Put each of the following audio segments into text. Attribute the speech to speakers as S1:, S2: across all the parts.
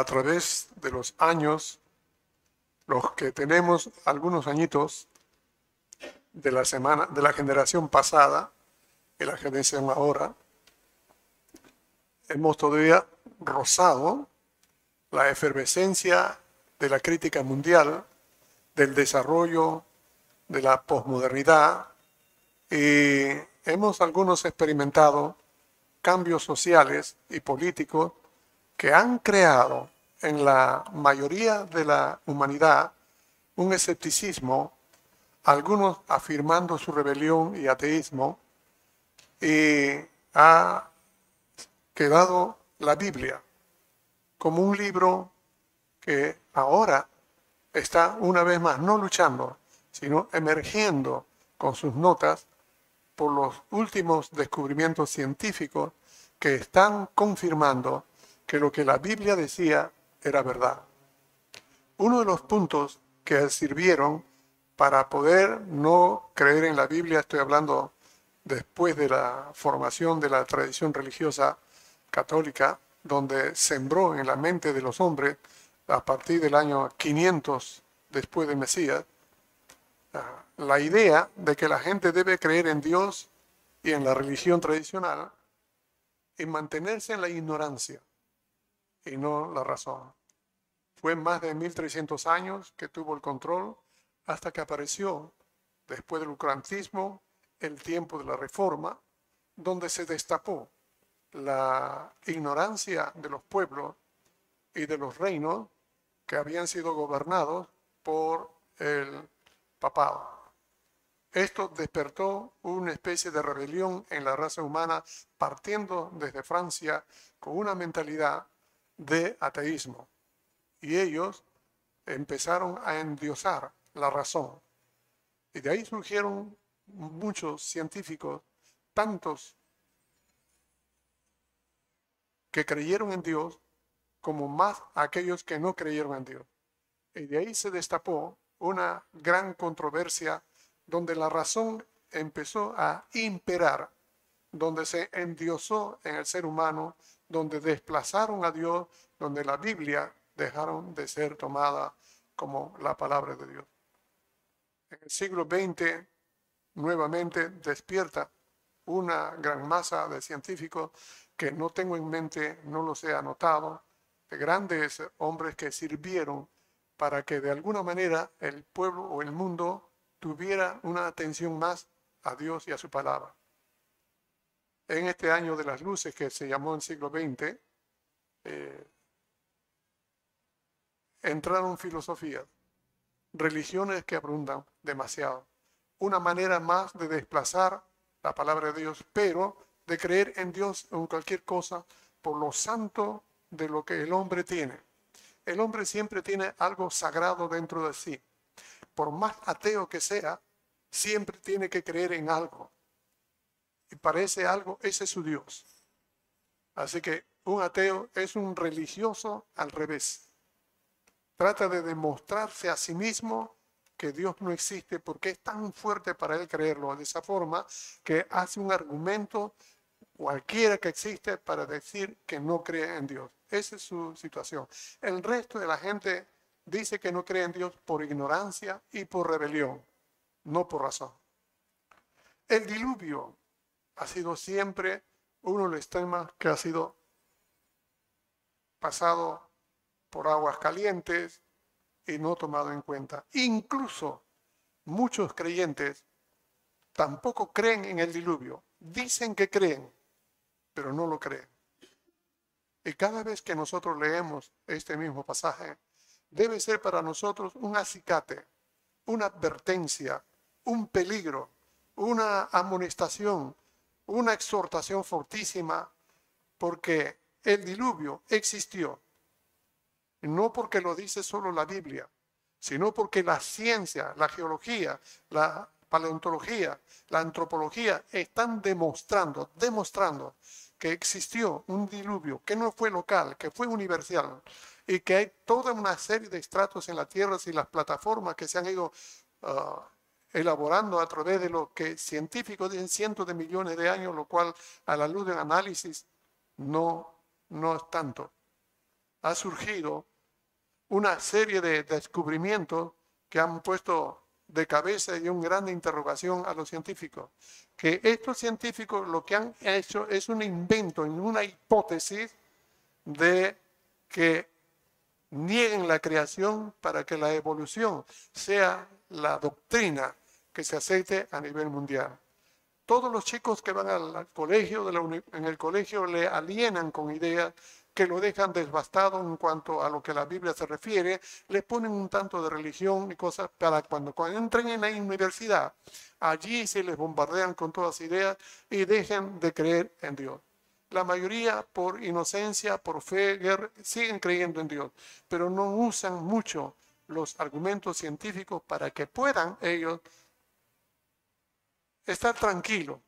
S1: a través de los años, los que tenemos algunos añitos de la semana, de la generación pasada y la generación ahora, hemos todavía rozado la efervescencia de la crítica mundial, del desarrollo de la posmodernidad y hemos algunos experimentado cambios sociales y políticos que han creado en la mayoría de la humanidad un escepticismo, algunos afirmando su rebelión y ateísmo, y ha quedado la Biblia como un libro que ahora está una vez más no luchando, sino emergiendo con sus notas por los últimos descubrimientos científicos que están confirmando que lo que la Biblia decía era verdad. Uno de los puntos que sirvieron para poder no creer en la Biblia, estoy hablando después de la formación de la tradición religiosa católica, donde sembró en la mente de los hombres a partir del año 500 después de Mesías, la idea de que la gente debe creer en Dios y en la religión tradicional y mantenerse en la ignorancia y no la razón. Fue más de 1300 años que tuvo el control hasta que apareció, después del ucrantismo, el tiempo de la reforma, donde se destapó la ignorancia de los pueblos y de los reinos que habían sido gobernados por el papado. Esto despertó una especie de rebelión en la raza humana partiendo desde Francia con una mentalidad de ateísmo. Y ellos empezaron a endiosar la razón. Y de ahí surgieron muchos científicos, tantos que creyeron en Dios como más aquellos que no creyeron en Dios. Y de ahí se destapó una gran controversia donde la razón empezó a imperar, donde se endiosó en el ser humano, donde desplazaron a Dios, donde la Biblia dejaron de ser tomada como la palabra de Dios. En el siglo XX, nuevamente despierta una gran masa de científicos que no tengo en mente, no los he anotado, de grandes hombres que sirvieron para que de alguna manera el pueblo o el mundo tuviera una atención más a Dios y a su palabra. En este año de las luces que se llamó en siglo XX, eh, entraron filosofías, religiones que abundan demasiado. Una manera más de desplazar la palabra de Dios, pero de creer en Dios en cualquier cosa por lo santo de lo que el hombre tiene. El hombre siempre tiene algo sagrado dentro de sí por más ateo que sea, siempre tiene que creer en algo. Y para ese algo, ese es su Dios. Así que un ateo es un religioso al revés. Trata de demostrarse a sí mismo que Dios no existe porque es tan fuerte para él creerlo de esa forma que hace un argumento cualquiera que existe para decir que no cree en Dios. Esa es su situación. El resto de la gente dice que no cree en Dios por ignorancia y por rebelión, no por razón. El diluvio ha sido siempre uno de los temas que ha sido pasado por aguas calientes y no tomado en cuenta. Incluso muchos creyentes tampoco creen en el diluvio. Dicen que creen, pero no lo creen. Y cada vez que nosotros leemos este mismo pasaje, debe ser para nosotros un acicate, una advertencia, un peligro, una amonestación, una exhortación fortísima, porque el diluvio existió. No porque lo dice solo la Biblia, sino porque la ciencia, la geología, la paleontología, la antropología están demostrando, demostrando que existió un diluvio que no fue local, que fue universal, y que hay toda una serie de estratos en la Tierra y las plataformas que se han ido ah, elaborando a través de lo que científicos dicen cientos de millones de años, lo cual a la luz del análisis no, no es tanto. ha surgido una serie de descubrimientos que han puesto de cabeza y un gran interrogación a los científicos. Que estos científicos lo que han hecho es un invento, una hipótesis de que nieguen la creación para que la evolución sea la doctrina que se acepte a nivel mundial. Todos los chicos que van al colegio, en el colegio le alienan con ideas que lo dejan desbastado en cuanto a lo que la Biblia se refiere, le ponen un tanto de religión y cosas para cuando, cuando entren en la universidad, allí se les bombardean con todas ideas y dejen de creer en Dios. La mayoría por inocencia, por fe, siguen creyendo en Dios, pero no usan mucho los argumentos científicos para que puedan ellos estar tranquilos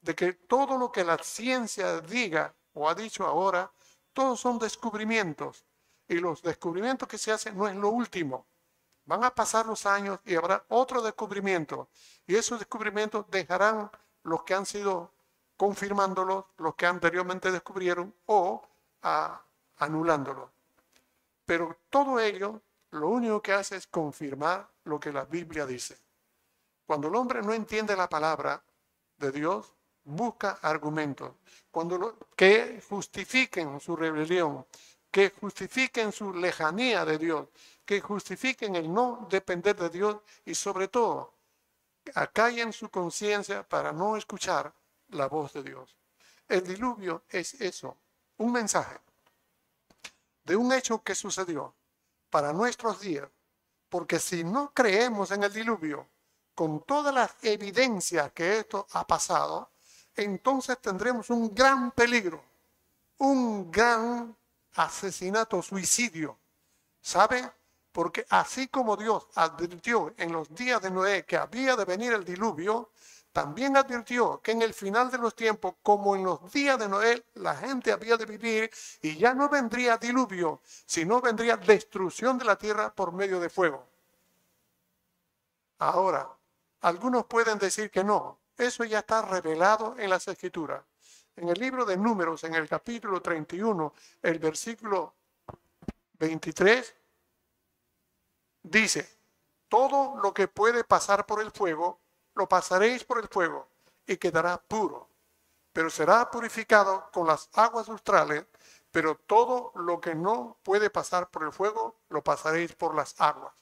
S1: de que todo lo que la ciencia diga o ha dicho ahora, todos son descubrimientos. Y los descubrimientos que se hacen no es lo último. Van a pasar los años y habrá otro descubrimiento. Y esos descubrimientos dejarán los que han sido confirmándolos los que anteriormente descubrieron o a, anulándolo. Pero todo ello lo único que hace es confirmar lo que la Biblia dice. Cuando el hombre no entiende la palabra de Dios, busca argumentos cuando que justifiquen su rebelión, que justifiquen su lejanía de Dios, que justifiquen el no depender de Dios y sobre todo acallen su conciencia para no escuchar la voz de Dios. El diluvio es eso, un mensaje de un hecho que sucedió para nuestros días, porque si no creemos en el diluvio, con todas las evidencias que esto ha pasado, entonces tendremos un gran peligro, un gran asesinato, suicidio. ¿Sabe? Porque así como Dios advirtió en los días de Noé que había de venir el diluvio, también advirtió que en el final de los tiempos, como en los días de Noé, la gente había de vivir y ya no vendría diluvio, sino vendría destrucción de la tierra por medio de fuego. Ahora, algunos pueden decir que no, eso ya está revelado en las escrituras. En el libro de números, en el capítulo 31, el versículo 23, dice, todo lo que puede pasar por el fuego, lo pasaréis por el fuego y quedará puro, pero será purificado con las aguas australes, pero todo lo que no puede pasar por el fuego, lo pasaréis por las aguas.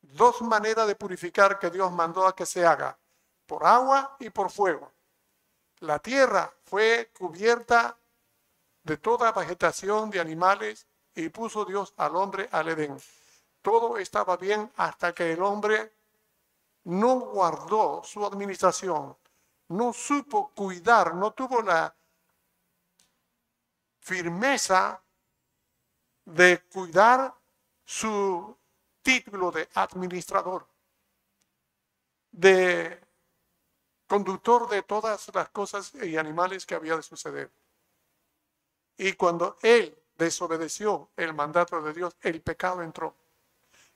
S1: Dos maneras de purificar que Dios mandó a que se haga, por agua y por fuego. La tierra fue cubierta de toda vegetación de animales y puso Dios al hombre al Edén. Todo estaba bien hasta que el hombre no guardó su administración, no supo cuidar, no tuvo la firmeza de cuidar su título de administrador, de conductor de todas las cosas y animales que había de suceder. Y cuando él desobedeció el mandato de Dios, el pecado entró.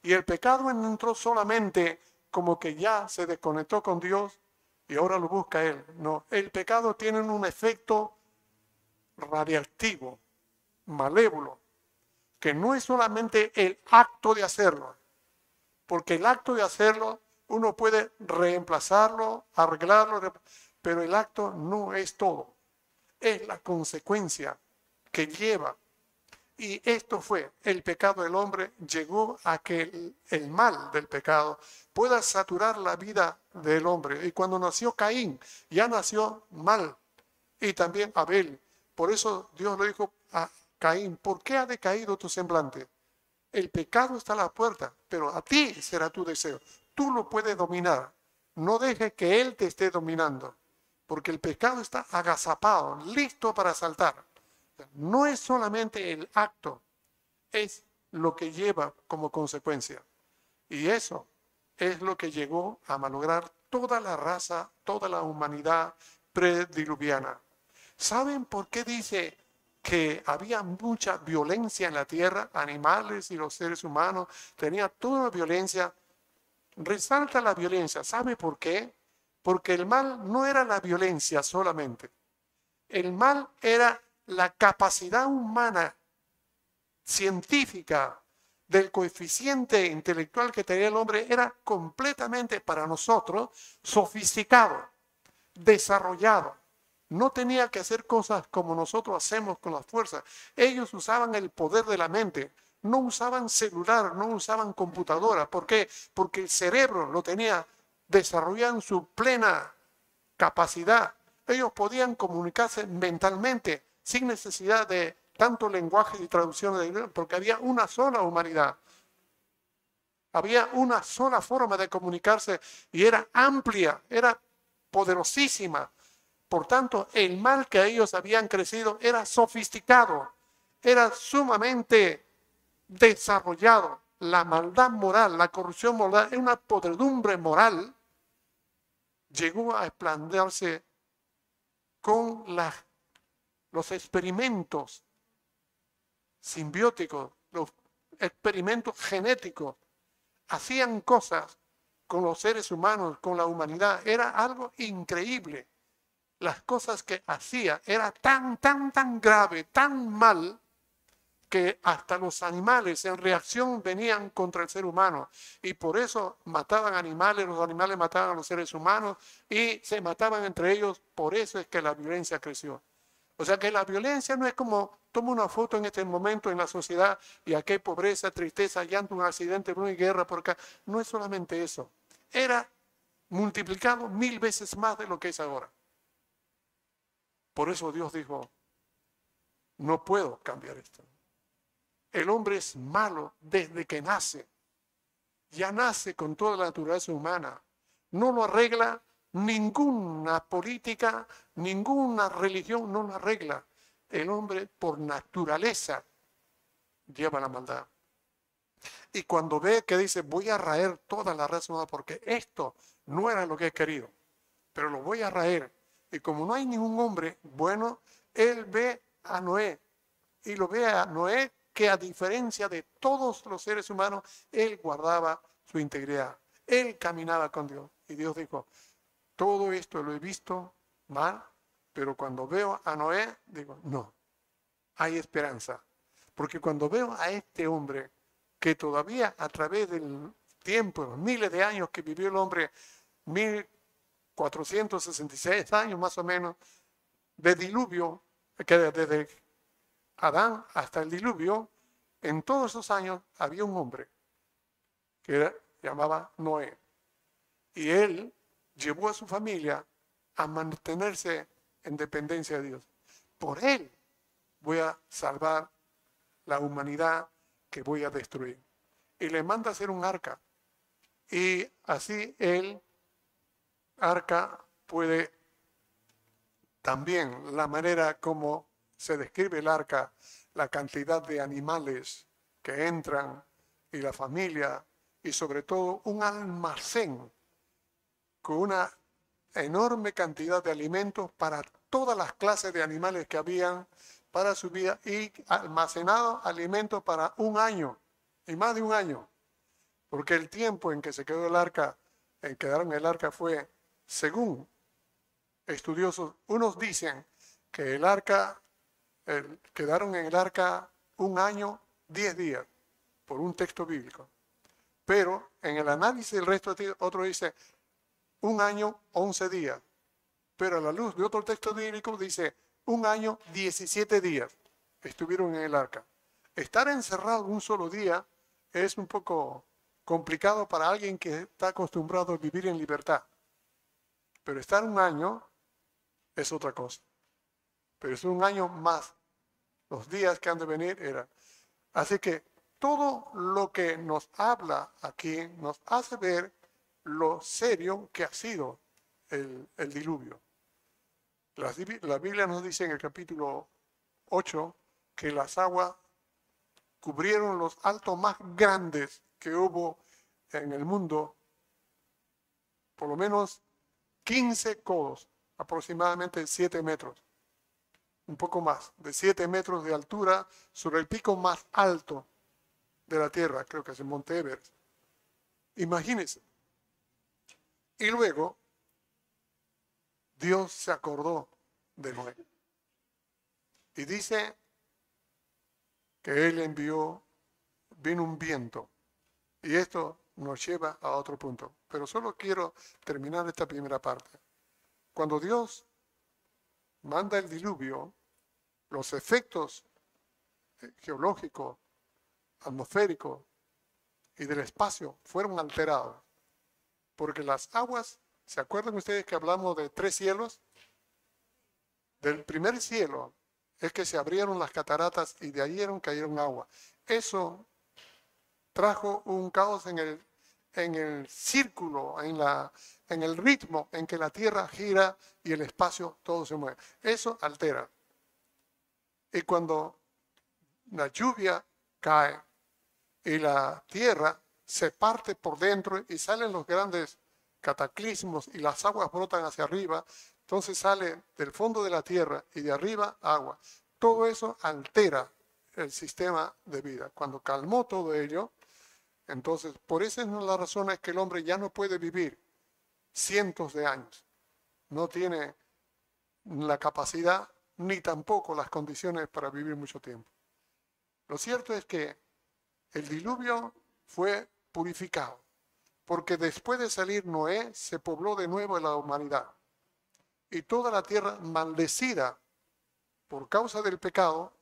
S1: Y el pecado entró solamente como que ya se desconectó con Dios y ahora lo busca Él. No, el pecado tiene un efecto radiactivo, malévolo, que no es solamente el acto de hacerlo, porque el acto de hacerlo uno puede reemplazarlo, arreglarlo, pero el acto no es todo, es la consecuencia que lleva y esto fue, el pecado del hombre llegó a que el, mal del pecado pueda saturar la vida del hombre. Y cuando nació Caín, ya nació mal. Y también Abel. Por eso Dios le dijo a Caín, ¿por qué ha decaído tu semblante? El pecado está a la puerta, pero a ti será tu deseo. Tú lo puedes dominar. No dejes que Él te esté dominando, porque el pecado está agazapado, listo para saltar. No es solamente el acto, es lo que lleva como consecuencia. Y eso es lo que llegó a malograr toda la raza, toda la humanidad prediluviana. ¿Saben por qué dice que había mucha violencia en la tierra? Animales y los seres humanos tenía toda violencia. Resalta la violencia. ¿Sabe por qué? Porque el mal no era la violencia solamente. El mal era la capacidad humana científica del coeficiente intelectual que tenía el hombre era completamente para nosotros sofisticado, desarrollado. No tenía que hacer cosas como nosotros hacemos con las fuerzas. Ellos usaban el poder de la mente, no usaban celular, no usaban computadora. ¿Por qué? Porque el cerebro lo tenía desarrollado en su plena capacidad. Ellos podían comunicarse mentalmente sin necesidad de tanto lenguaje y traducción, porque había una sola humanidad. Había una sola forma de comunicarse y era amplia, era poderosísima. Por tanto, el mal que ellos habían crecido era sofisticado, era sumamente desarrollado. La maldad moral, la corrupción moral, una podredumbre moral, llegó a esplandarse con los experimentos simbióticos, los experimentos genéticos, hacían cosas con los seres humanos, con la humanidad. Era algo increíble. Las cosas que hacía era tan, tan, tan grave, tan mal, que hasta los animales en reacción venían contra el ser humano. Y por eso mataban animales, los animales mataban a los seres humanos y se mataban entre ellos. Por eso es que la violencia creció. O sea que la violencia no es como toma una foto en este momento en la sociedad y aquí hay pobreza, tristeza, llanto, un accidente, una guerra por acá. No es solamente eso. Era multiplicado mil veces más de lo que es ahora. Por eso Dios dijo, no puedo cambiar esto. El hombre es malo desde que nace. Ya nace con toda la naturaleza humana. No lo arregla Ninguna política, ninguna religión no la arregla. El hombre por naturaleza lleva la maldad. Y cuando ve que dice, voy a raer toda la raza humana porque esto no era lo que he querido, pero lo voy a raer. Y como no hay ningún hombre bueno, él ve a Noé y lo ve a Noé que a diferencia de todos los seres humanos, él guardaba su integridad. Él caminaba con Dios. Y Dios dijo, todo esto lo he visto mal, pero cuando veo a Noé, digo, no, hay esperanza. Porque cuando veo a este hombre que todavía a través del tiempo, los miles de años que vivió el hombre, 1466 años más o menos, de diluvio, que desde Adán hasta el diluvio, en todos esos años había un hombre que llamaba Noé. Y él llevó a su familia a mantenerse en dependencia de Dios. Por él voy a salvar la humanidad que voy a destruir. Y le manda a hacer un arca. Y así el arca puede también la manera como se describe el arca, la cantidad de animales que entran y la familia y sobre todo un almacén con una enorme cantidad de alimentos para todas las clases de animales que habían para su vida y almacenado alimentos para un año y más de un año. Porque el tiempo en que se quedó el arca, en quedaron el arca fue, según estudiosos, unos dicen que el arca, quedaron en el arca un año, diez días, por un texto bíblico. Pero en el análisis del resto, otro dice, un año, once días. Pero a la luz de otro texto bíblico dice, un año, 17 días estuvieron en el arca. Estar encerrado un solo día es un poco complicado para alguien que está acostumbrado a vivir en libertad. Pero estar un año es otra cosa. Pero es un año más. Los días que han de venir eran. Así que todo lo que nos habla aquí nos hace ver lo serio que ha sido el, diluvio. La, Biblia nos dice en el capítulo 8 que las aguas cubrieron los altos más grandes que hubo en el mundo, por lo menos 15 codos, aproximadamente 7 metros, un poco más, de 7 metros de altura sobre el pico más alto de la Tierra, creo que es el Monte Everest. Imagínense, y luego Dios se acordó de Noé. Y dice que Él envió, vino un viento. Y esto nos lleva a otro punto. Pero solo quiero terminar esta primera parte. Cuando Dios manda el diluvio, los efectos geológicos, atmosféricos y del espacio fueron alterados. Porque las aguas, ¿se acuerdan ustedes que hablamos de tres cielos? Del primer cielo es que se abrieron las cataratas y de ahí cayeron agua. Eso trajo un caos en el, en el círculo, en, la, en el ritmo en que la Tierra gira y el espacio todo se mueve. Eso altera. Y cuando la lluvia cae y la Tierra se parte por dentro y salen los grandes cataclismos y las aguas brotan hacia arriba, entonces sale del fondo de la tierra y de arriba agua. Todo eso altera el sistema de vida. Cuando calmó todo ello, entonces por esa es la razón es que el hombre ya no puede vivir cientos de años. No tiene la capacidad ni tampoco las condiciones para vivir mucho tiempo. Lo cierto es que el diluvio fue purificado, porque después de salir Noé se pobló de nuevo la humanidad y toda la tierra maldecida por causa del pecado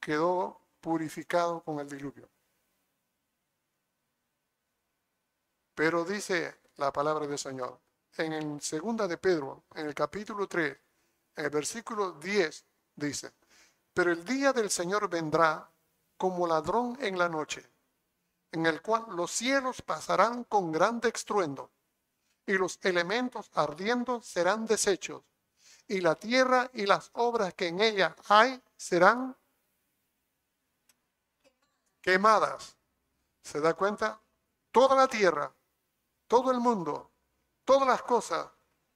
S1: quedó purificado con el diluvio. Pero dice la palabra del Señor, en el segunda de Pedro, en el capítulo 3, en el versículo 10, dice, pero el día del Señor vendrá como ladrón en la noche, en el cual los cielos pasarán con grande estruendo, y los elementos ardiendo serán deshechos, y la tierra y las obras que en ella hay serán quemadas. ¿Se da cuenta? Toda la tierra, todo el mundo, todas las cosas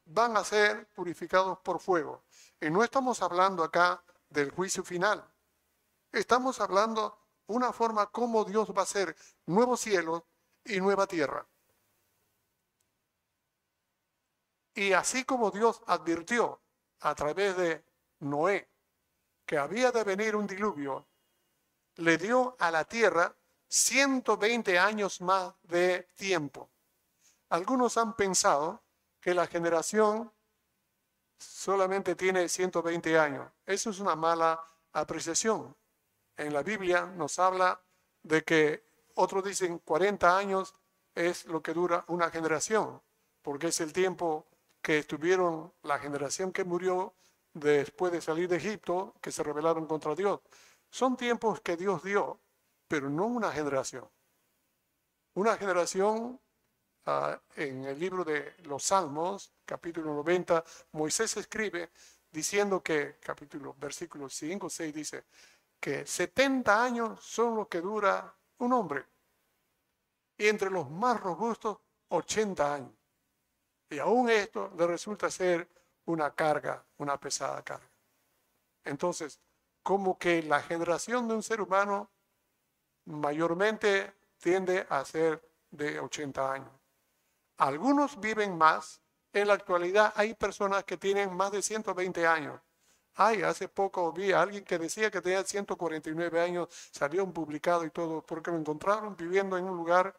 S1: van a ser purificados por fuego. Y no estamos hablando acá del juicio final. Estamos hablando una forma como Dios va a hacer nuevos cielos y nueva tierra. Y así como Dios advirtió a través de Noé que había de venir un diluvio, le dio a la tierra 120 años más de tiempo. Algunos han pensado que la generación solamente tiene 120 años. Eso es una mala apreciación. En la Biblia nos habla de que otros dicen 40 años es lo que dura una generación, porque es el tiempo que estuvieron la generación que murió después de salir de Egipto, que se rebelaron contra Dios. Son tiempos que Dios dio, pero no una generación. Una generación, ah, en el libro de los Salmos, capítulo 90, Moisés escribe diciendo que, capítulo, versículo 5, 6 dice, que 70 años son lo que dura un hombre. Y entre los más robustos, 80 años. Y aún esto le resulta ser una carga, una pesada carga. Entonces, como que la generación de un ser humano mayormente tiende a ser de 80 años. Algunos viven más. En la actualidad hay personas que tienen más de 120 años. Ay, hace poco vi a alguien que decía que tenía 149 años, salió publicado y todo, porque lo encontraron viviendo en un lugar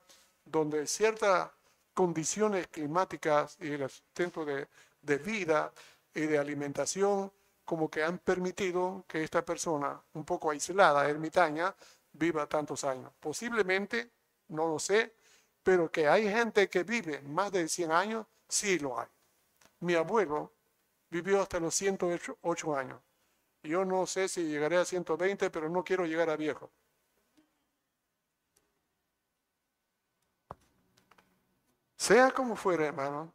S1: donde cierta condiciones climáticas y el sustento de, de vida y de alimentación como que han permitido que esta persona, un poco aislada, ermitaña, viva tantos años. Posiblemente, no lo sé, pero que hay gente que vive más de 100 años, sí lo hay. Mi abuelo vivió hasta los 108 años. Yo no sé si llegaré a 120, pero no quiero llegar a viejo. Sea como fuere, hermano,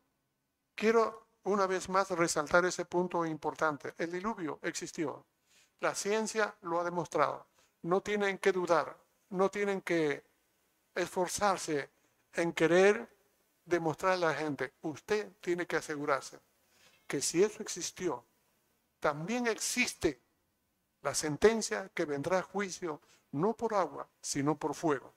S1: quiero una vez más resaltar ese punto importante. El diluvio existió. La ciencia lo ha demostrado. No tienen que dudar, no tienen que esforzarse en querer demostrar a la gente. Usted tiene que asegurarse que si eso existió, también existe la sentencia que vendrá a juicio no por agua, sino por fuego.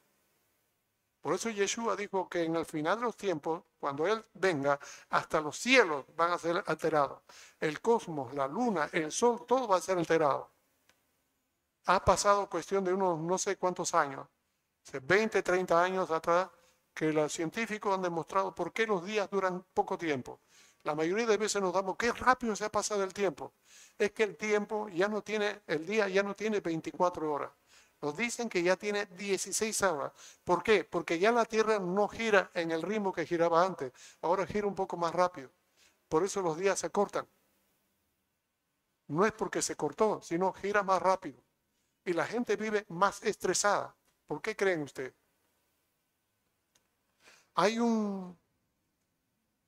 S1: Por eso Yeshua dijo que en el final de los tiempos, cuando Él venga, hasta los cielos van a ser alterados. El cosmos, la luna, el sol, todo va a ser alterado. Ha pasado cuestión de unos no sé cuántos años, hace 20, 30 años atrás, que los científicos han demostrado por qué los días duran poco tiempo. La mayoría de veces nos damos, qué rápido se ha pasado el tiempo. Es que el tiempo ya no tiene, el día ya no tiene 24 horas. Nos dicen que ya tiene 16 horas. ¿Por qué? Porque ya la Tierra no gira en el ritmo que giraba antes. Ahora gira un poco más rápido. Por eso los días se cortan. No es porque se cortó, sino gira más rápido. Y la gente vive más estresada. ¿Por qué creen ustedes? Hay un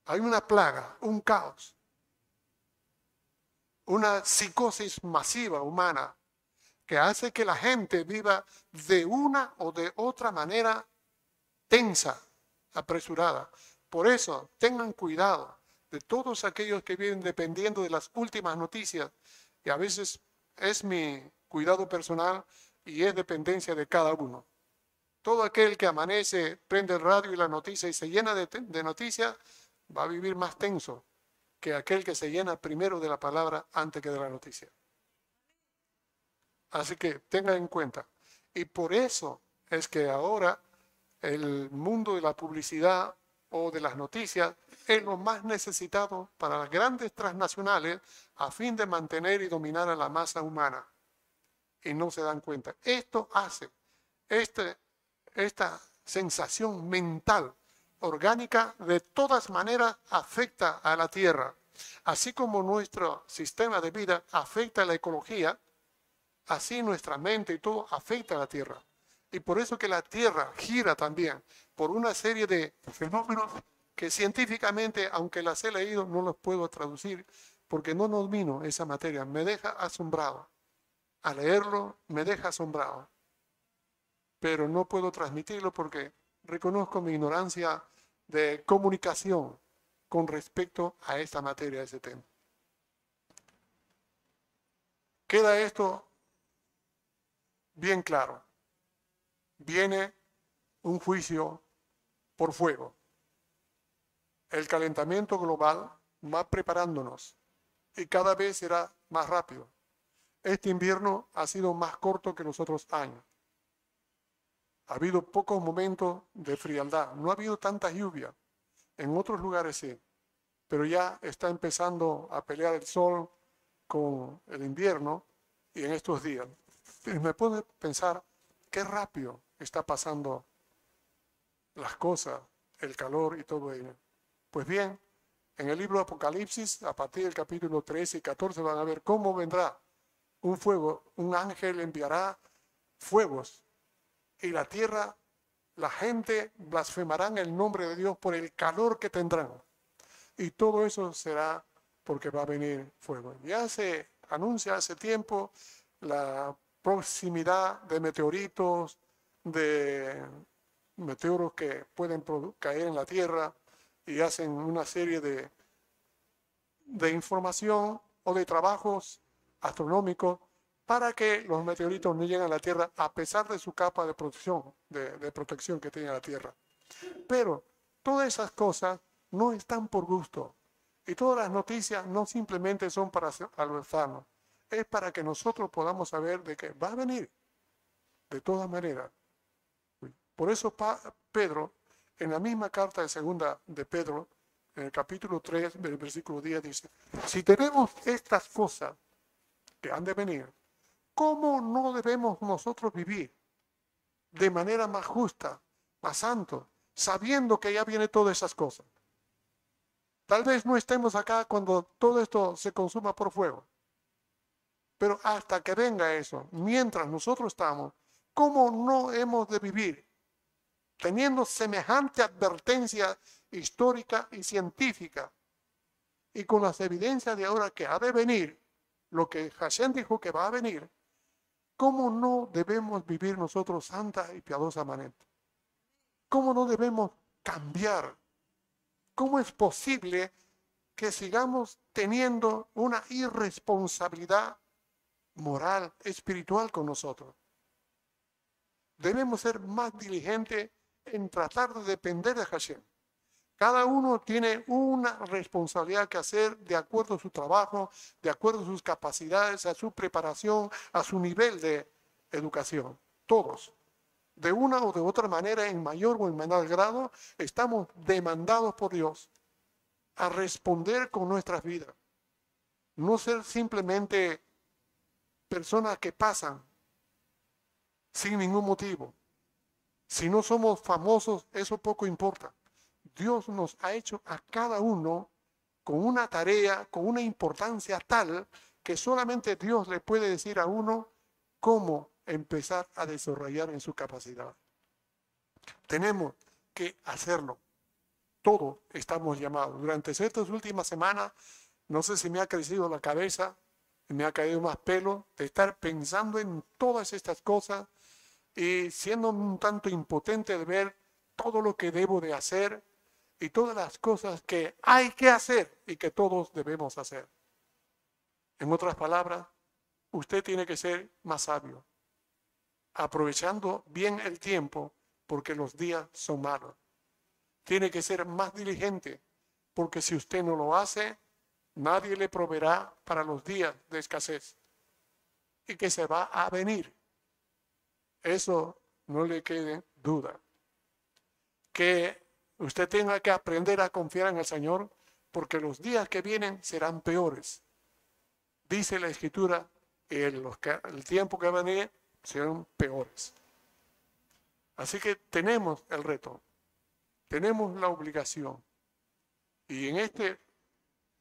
S1: hay una plaga, un caos, una psicosis masiva humana que hace que la gente viva de una o de otra manera tensa, apresurada. Por eso, tengan cuidado de todos aquellos que viven dependiendo de las últimas noticias, y a veces es mi cuidado personal y es dependencia de cada uno. Todo aquel que amanece, prende el radio y la noticia y se llena de, de noticias, va a vivir más tenso que aquel que se llena primero de la palabra antes que de la noticia. Así que tengan en cuenta. Y por eso es que ahora el mundo de la publicidad o de las noticias es lo más necesitado para las grandes transnacionales a fin de mantener y dominar a la masa humana. Y no se dan cuenta. Esto hace, este, esta sensación mental, orgánica, de todas maneras afecta a la tierra. Así como nuestro sistema de vida afecta a la ecología, Así nuestra mente y todo afecta a la Tierra. Y por eso que la Tierra gira también por una serie de fenómenos que científicamente, aunque las he leído, no los puedo traducir porque no domino esa materia. Me deja asombrado. A leerlo me deja asombrado. Pero no puedo transmitirlo porque reconozco mi ignorancia de comunicación con respecto a esta materia, ese tema. Queda esto bien claro. Viene un juicio por fuego. El calentamiento global va preparándonos y cada vez será más rápido. Este invierno ha sido más corto que los otros años. Ha habido pocos momentos de frialdad, no ha habido tanta lluvia. En otros lugares sí, pero ya está empezando a pelear el sol con el invierno y en estos días me puede pensar qué rápido está pasando las cosas, el calor y todo ello. Pues bien, en el libro de Apocalipsis, a partir del capítulo 13 y 14, van a ver cómo vendrá un fuego, un ángel enviará fuegos y la tierra, la gente blasfemarán el nombre de Dios por el calor que tendrán. Y todo eso será porque va a venir fuego. Ya se anuncia hace tiempo la proximidad de meteoritos, de meteoros que pueden caer en la Tierra y hacen una serie de, de información o de trabajos astronómicos para que los meteoritos no lleguen a la Tierra a pesar de su capa de protección, de, de protección que tiene la Tierra. Pero todas esas cosas no están por gusto y todas las noticias no simplemente son para albertarnos es para que nosotros podamos saber de que va a venir, de todas maneras. Por eso Pedro, en la misma carta de segunda de Pedro, en el capítulo 3, del versículo 10, dice, si tenemos estas cosas que han de venir, ¿cómo no debemos nosotros vivir de manera más justa, más santo, sabiendo que ya viene todas esas cosas? Tal vez no estemos acá cuando todo esto se consuma por fuego. Pero hasta que venga eso, mientras nosotros estamos, ¿cómo no hemos de vivir teniendo semejante advertencia histórica y científica? Y con las evidencias de ahora que ha de venir, lo que Hashem dijo que va a venir, ¿cómo no debemos vivir nosotros santa y piadosamente? ¿Cómo no debemos cambiar? ¿Cómo es posible que sigamos teniendo una irresponsabilidad moral, espiritual con nosotros. Debemos ser más diligentes en tratar de depender de Hashem. Cada uno tiene una responsabilidad que hacer de acuerdo a su trabajo, de acuerdo a sus capacidades, a su preparación, a su nivel de, educación, todos. De una o de otra manera, en mayor o en menor grado, estamos demandados por Dios a responder con nuestras vidas. No ser simplemente personas que pasan sin ningún motivo. Si no somos famosos, eso poco importa. Dios nos ha hecho a cada uno con una tarea, con una importancia tal que solamente Dios le puede decir a uno cómo empezar a desarrollar en su capacidad. Tenemos que hacerlo. Todos estamos llamados. Durante estas últimas semanas, no sé si me ha crecido la cabeza, me ha caído más pelo de estar pensando en todas estas cosas y siendo un tanto impotente de ver todo lo que debo de hacer y todas las cosas que hay que hacer y que todos debemos hacer. En otras palabras, usted tiene que ser más sabio, aprovechando bien el tiempo porque los días son malos. Tiene que ser más diligente porque si usted no lo hace, nadie le proveerá para los días de escasez y que se va a venir. Eso no le quede duda. Que usted tenga que aprender a confiar en el Señor porque los días que vienen serán peores. Dice la Escritura, el, el tiempo que va a venir serán peores. Así que tenemos el reto, tenemos la obligación. Y en este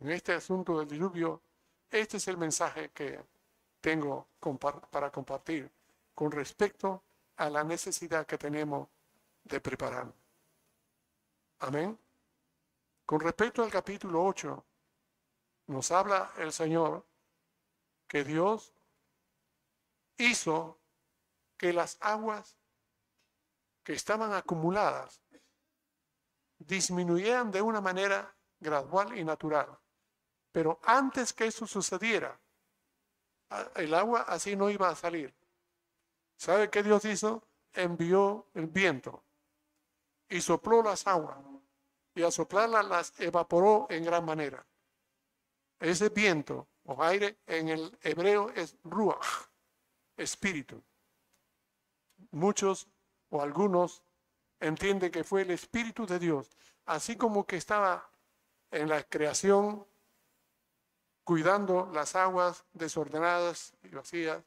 S1: en este asunto del diluvio, este es el mensaje que tengo para compartir con respecto a la necesidad que tenemos de preparar. Amén. Con respecto al capítulo 8, nos habla el Señor que Dios hizo que las aguas que estaban acumuladas disminuyeran de una manera gradual y natural. Pero antes que eso sucediera, el agua así no iba a salir. ¿Sabe qué Dios hizo? Envió el viento y sopló las aguas y al soplarlas las evaporó en gran manera. Ese viento o aire en el hebreo es ruach, espíritu. Muchos o algunos entienden que fue el espíritu de Dios, así como que estaba en la creación cuidando las aguas desordenadas y vacías,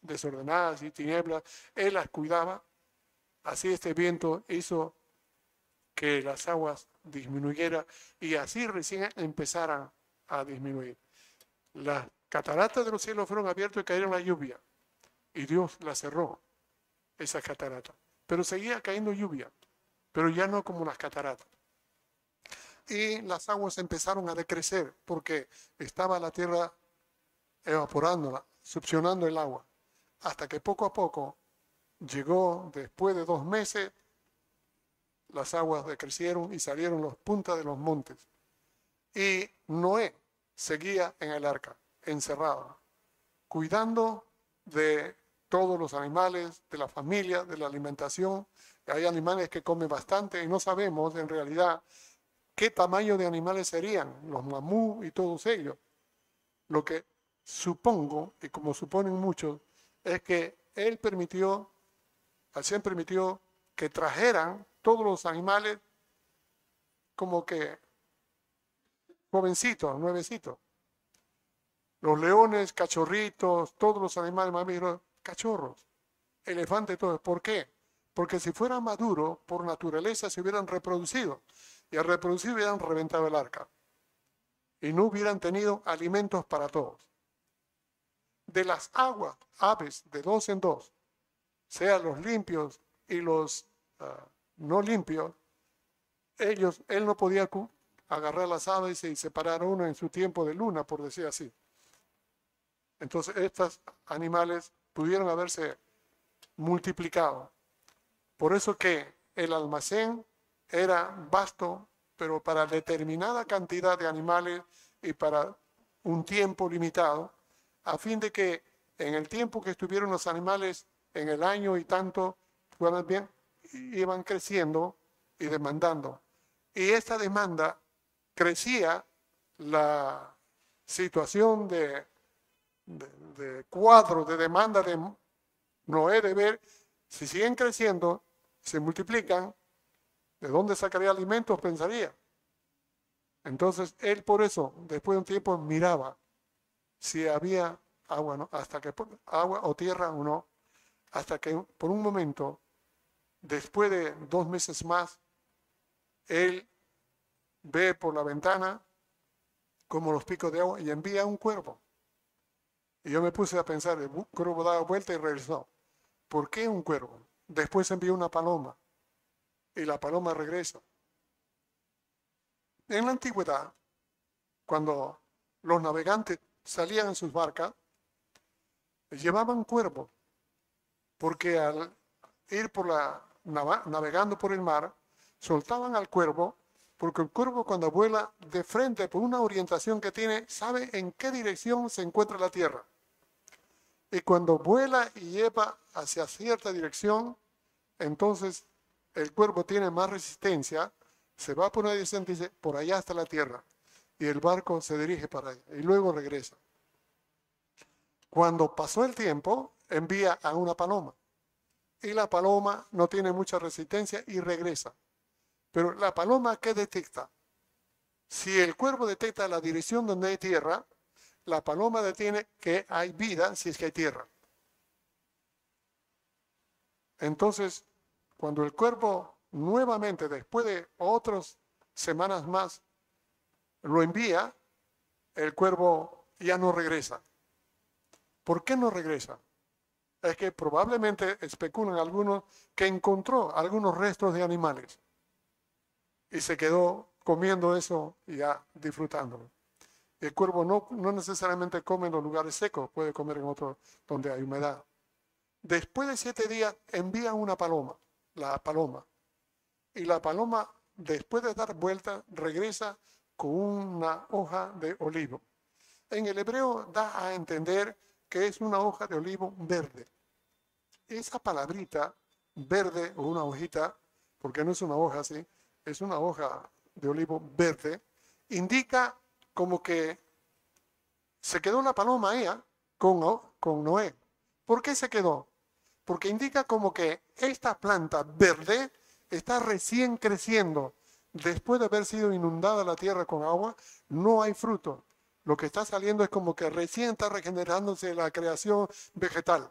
S1: desordenadas y tinieblas, él las cuidaba. Así este viento hizo que las aguas disminuyeran y así recién empezaran a disminuir. Las cataratas de los cielos fueron abiertas y cayeron la lluvia y Dios la cerró, esas cataratas. Pero seguía cayendo lluvia, pero ya no como las cataratas y las aguas empezaron a decrecer porque estaba la tierra evaporándola, succionando el agua, hasta que poco a poco llegó, después de dos meses, las aguas decrecieron y salieron los puntas de los montes. Y Noé seguía en el arca, encerrado, cuidando de todos los animales, de la familia, de la alimentación. Hay animales que comen bastante y no sabemos en realidad qué tamaño de animales serían, los mamú y todos ellos. Lo que supongo, y como suponen muchos, es que él permitió, Hashem permitió que trajeran todos los animales como que jovencitos, nuevecitos. Los leones, cachorritos, todos los animales mamíferos, cachorros, elefantes, todos. ¿Por qué? Porque si fueran maduros, por naturaleza se hubieran reproducido y al reproducir hubieran reventado el arca y no hubieran tenido alimentos para todos. De las aguas, aves de dos en dos, sean los limpios y los ah, no limpios, ellos, él no podía agarrar las aves y separar uno en su tiempo de luna, por decir así. Entonces, estos animales pudieron haberse multiplicado. Por eso que el almacén era vasto, pero para determinada cantidad de animales y para un tiempo limitado, a fin de que en el tiempo que estuvieron los animales, en el año y tanto, bien, iban creciendo y demandando. Y esta demanda crecía la situación de, cuadro de demanda de Noé de ver, si siguen creciendo, se multiplican, ¿de dónde sacaría alimentos? Pensaría. Entonces él por eso, después de un tiempo, miraba si había agua, ¿no? hasta que agua o tierra o no, hasta que por un momento, después de dos meses más, él ve por la ventana como los picos de agua y envía un cuervo. Y yo me puse a pensar, el cuervo daba vuelta y regresó. ¿Por qué un cuervo? Después envió una paloma y la paloma regresa. En la antigüedad, cuando los navegantes salían en sus barcas, llevaban cuervo, porque al ir por la, navegando por el mar, soltaban al cuervo, porque el cuervo cuando vuela de frente por una orientación que tiene, sabe en qué dirección se encuentra la tierra. Y cuando vuela y lleva hacia cierta dirección, entonces el cuervo tiene más resistencia, se va por una dirección dice, por allá está la tierra. Y el barco se dirige para allá y luego regresa. Cuando pasó el tiempo, envía a una paloma. Y la paloma no tiene mucha resistencia y regresa. Pero la paloma, ¿qué detecta? Si el cuervo detecta la dirección donde hay tierra, la paloma detiene que hay vida si es que hay tierra. Entonces, cuando el cuervo nuevamente, después de otras semanas más, lo envía, el cuervo ya no regresa. ¿Por qué no regresa? Es que probablemente especulan algunos que encontró algunos restos de animales y se quedó comiendo eso y ya disfrutándolo. El cuervo no, no necesariamente come en los lugares secos, puede comer en otros donde hay humedad. Después de siete días envía una paloma, la paloma. Y la paloma, después de dar vuelta, regresa con una hoja de olivo. En el hebreo da a entender que es una hoja de olivo verde. Esa palabrita, verde o una hojita, porque no es una hoja así, es una hoja de olivo verde, indica como que se quedó la paloma ¿ah? con, con Noé. ¿Por qué se quedó? Porque indica como que esta planta verde está recién creciendo. Después de haber sido inundada la tierra con agua, no hay fruto. Lo que está saliendo es como que recién está regenerándose la creación vegetal.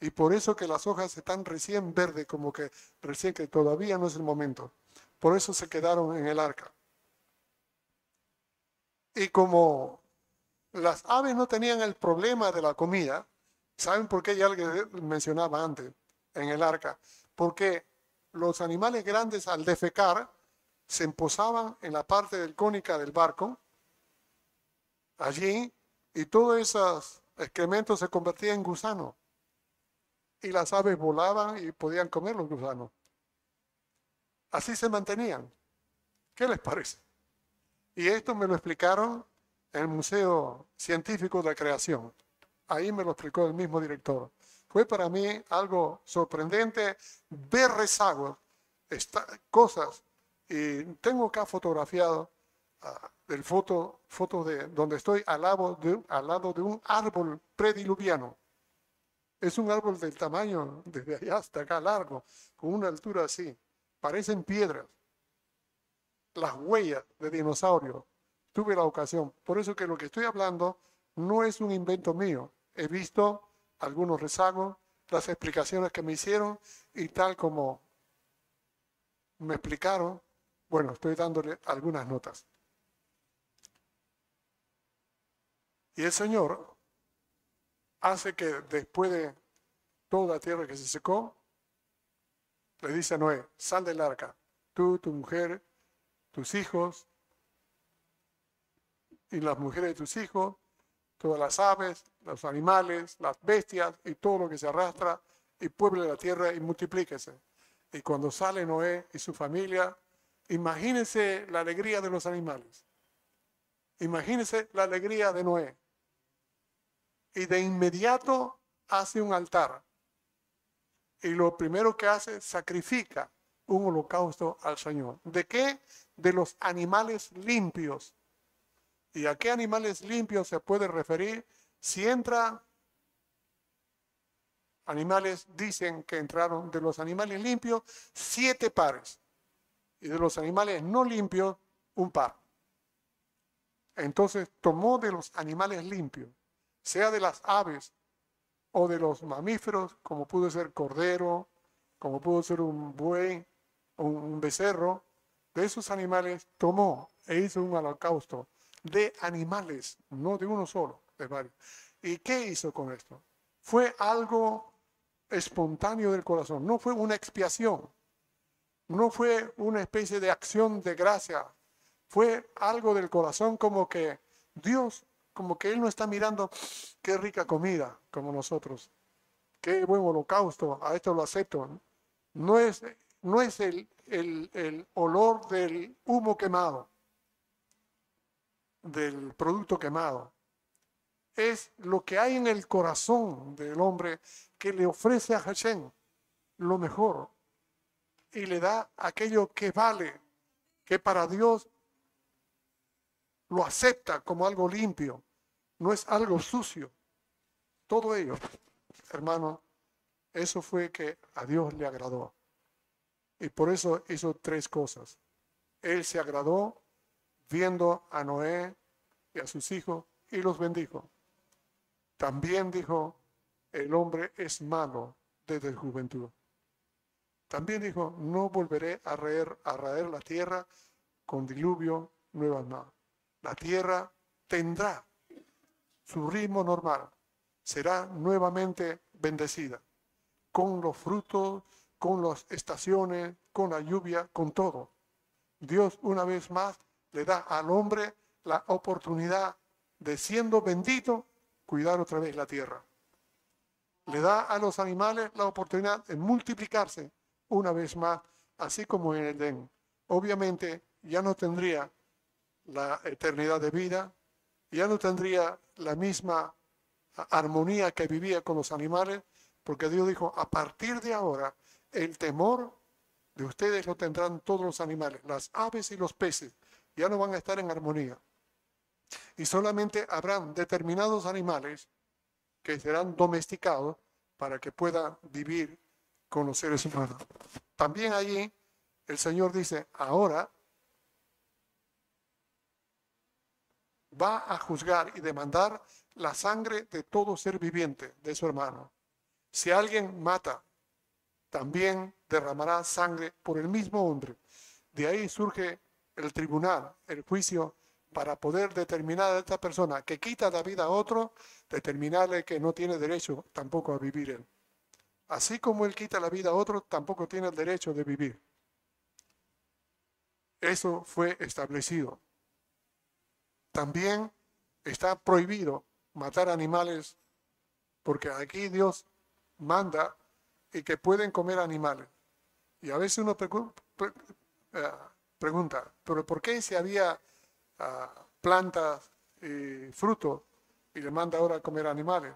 S1: Y por eso que las hojas están recién verdes, como que recién que todavía no es el momento. Por eso se quedaron en el arca. Y como las aves no tenían el problema de la comida, ¿saben por qué ya mencionaba antes en el arca? Porque los animales grandes al defecar se emposaban en la parte del cónica del barco, allí, y todos esos excrementos se convertían en gusanos. Y las aves volaban y podían comer los gusanos. Así se mantenían. ¿Qué les parece? Y esto me lo explicaron en el Museo Científico de la Creación. Ahí me lo explicó el mismo director. Fue para mí algo sorprendente ver rezagos, cosas. Y tengo acá fotografiado ah, el foto, foto de donde estoy al lado de, al lado de un árbol prediluviano. Es un árbol del tamaño desde allá hasta acá largo, con una altura así. Parecen piedras. Las huellas de dinosaurios. Tuve la ocasión. Por eso que lo que estoy hablando no es un invento mío. He visto algunos rezagos, las explicaciones que me hicieron y tal como me explicaron, bueno, estoy dándole algunas notas. Y el Señor hace que después de toda la tierra que se secó, le dice a Noé, sal del arca, tú, tu mujer, tus hijos y las mujeres de tus hijos, todas las aves, los animales, las bestias y todo lo que se arrastra y pueble la tierra y multiplíquese. Y cuando sale Noé y su familia, imagínense la alegría de los animales. Imagínense la alegría de Noé. Y de inmediato hace un altar. Y lo primero que hace, sacrifica un holocausto al Señor. ¿De qué? De los animales limpios ¿Y a qué animales limpios se puede referir? Si entra animales dicen que entraron de los animales limpios siete pares y de los animales no limpios un par. Entonces tomó de los animales limpios, sea de las aves o de los mamíferos, como pudo ser cordero, como pudo ser un buey un becerro, de esos animales tomó e hizo un holocausto de animales, no de uno solo, de varios. ¿Y qué hizo con esto? Fue algo espontáneo del corazón, no fue una expiación, no fue una especie de acción de gracia, fue algo del corazón como que Dios, como que Él no está mirando qué rica comida como nosotros, qué buen holocausto, a esto lo acepto. No es, no es el, el, el olor del humo quemado, del producto quemado, es lo que hay en el corazón del hombre que le ofrece a Hashem lo mejor y le da aquello que vale, que para Dios lo acepta como algo limpio, no es algo sucio. Todo ello, hermano, eso fue que a Dios le agradó. Y por eso hizo tres cosas. Él se agradó viendo a Noé y a sus hijos y los bendijo. También dijo, el hombre es malo desde juventud. También dijo, no volveré a raer, a raer la tierra con diluvio nuevas más. La tierra tendrá su ritmo normal, será nuevamente bendecida, con los frutos, con las estaciones, con la lluvia, con todo. Dios una vez más le da al hombre la oportunidad de siendo bendito, cuidar otra vez la tierra. Le da a los animales la oportunidad de multiplicarse una vez más, así como en el Edén. Obviamente ya no tendría la eternidad de vida, ya no tendría la misma armonía que vivía con los animales, porque Dios dijo, a partir de ahora, el temor de ustedes lo tendrán todos los animales, las aves y los peces, ya no van a estar en armonía. Y solamente habrán determinados animales que serán domesticados para que puedan vivir con los seres humanos. También allí el Señor dice, ahora va a juzgar y demandar la sangre de todo ser viviente de su hermano. Si alguien mata, también derramará sangre por el mismo hombre. De ahí surge el tribunal, el juicio, para poder determinar a esta persona que quita la vida a otro, determinarle que no tiene derecho tampoco a vivir él. Así como él quita la vida a otro, tampoco tiene el derecho de vivir. Eso fue establecido. También está prohibido matar animales, porque aquí Dios manda y que pueden comer animales. Y a veces uno eh, pregunta, ¿pero por qué si había ah, plantas y frutos y le manda ahora a comer animales?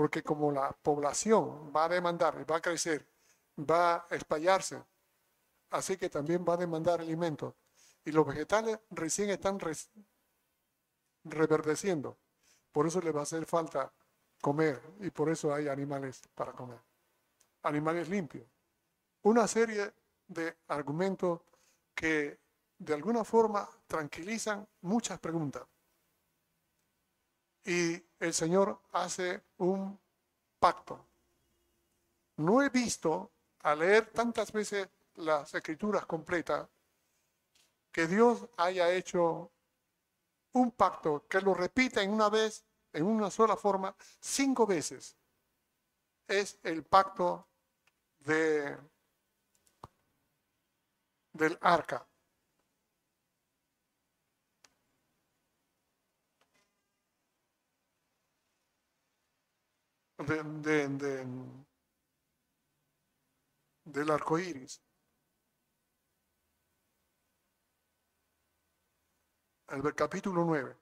S1: porque como la población va a demandar, va a crecer, va a espallarse, así que también va a demandar alimentos. Y los vegetales recién están reverdeciendo, por eso le va a hacer falta comer y por eso hay animales para comer. Animales limpios. Una serie de argumentos que de alguna forma tranquilizan muchas preguntas. Y el Señor hace un pacto. No he visto, al leer tantas veces las escrituras completas, que Dios haya hecho un pacto que lo repita en una vez, en una sola forma, cinco veces. Es el pacto de, del arca. de, del arco iris. El capítulo 9.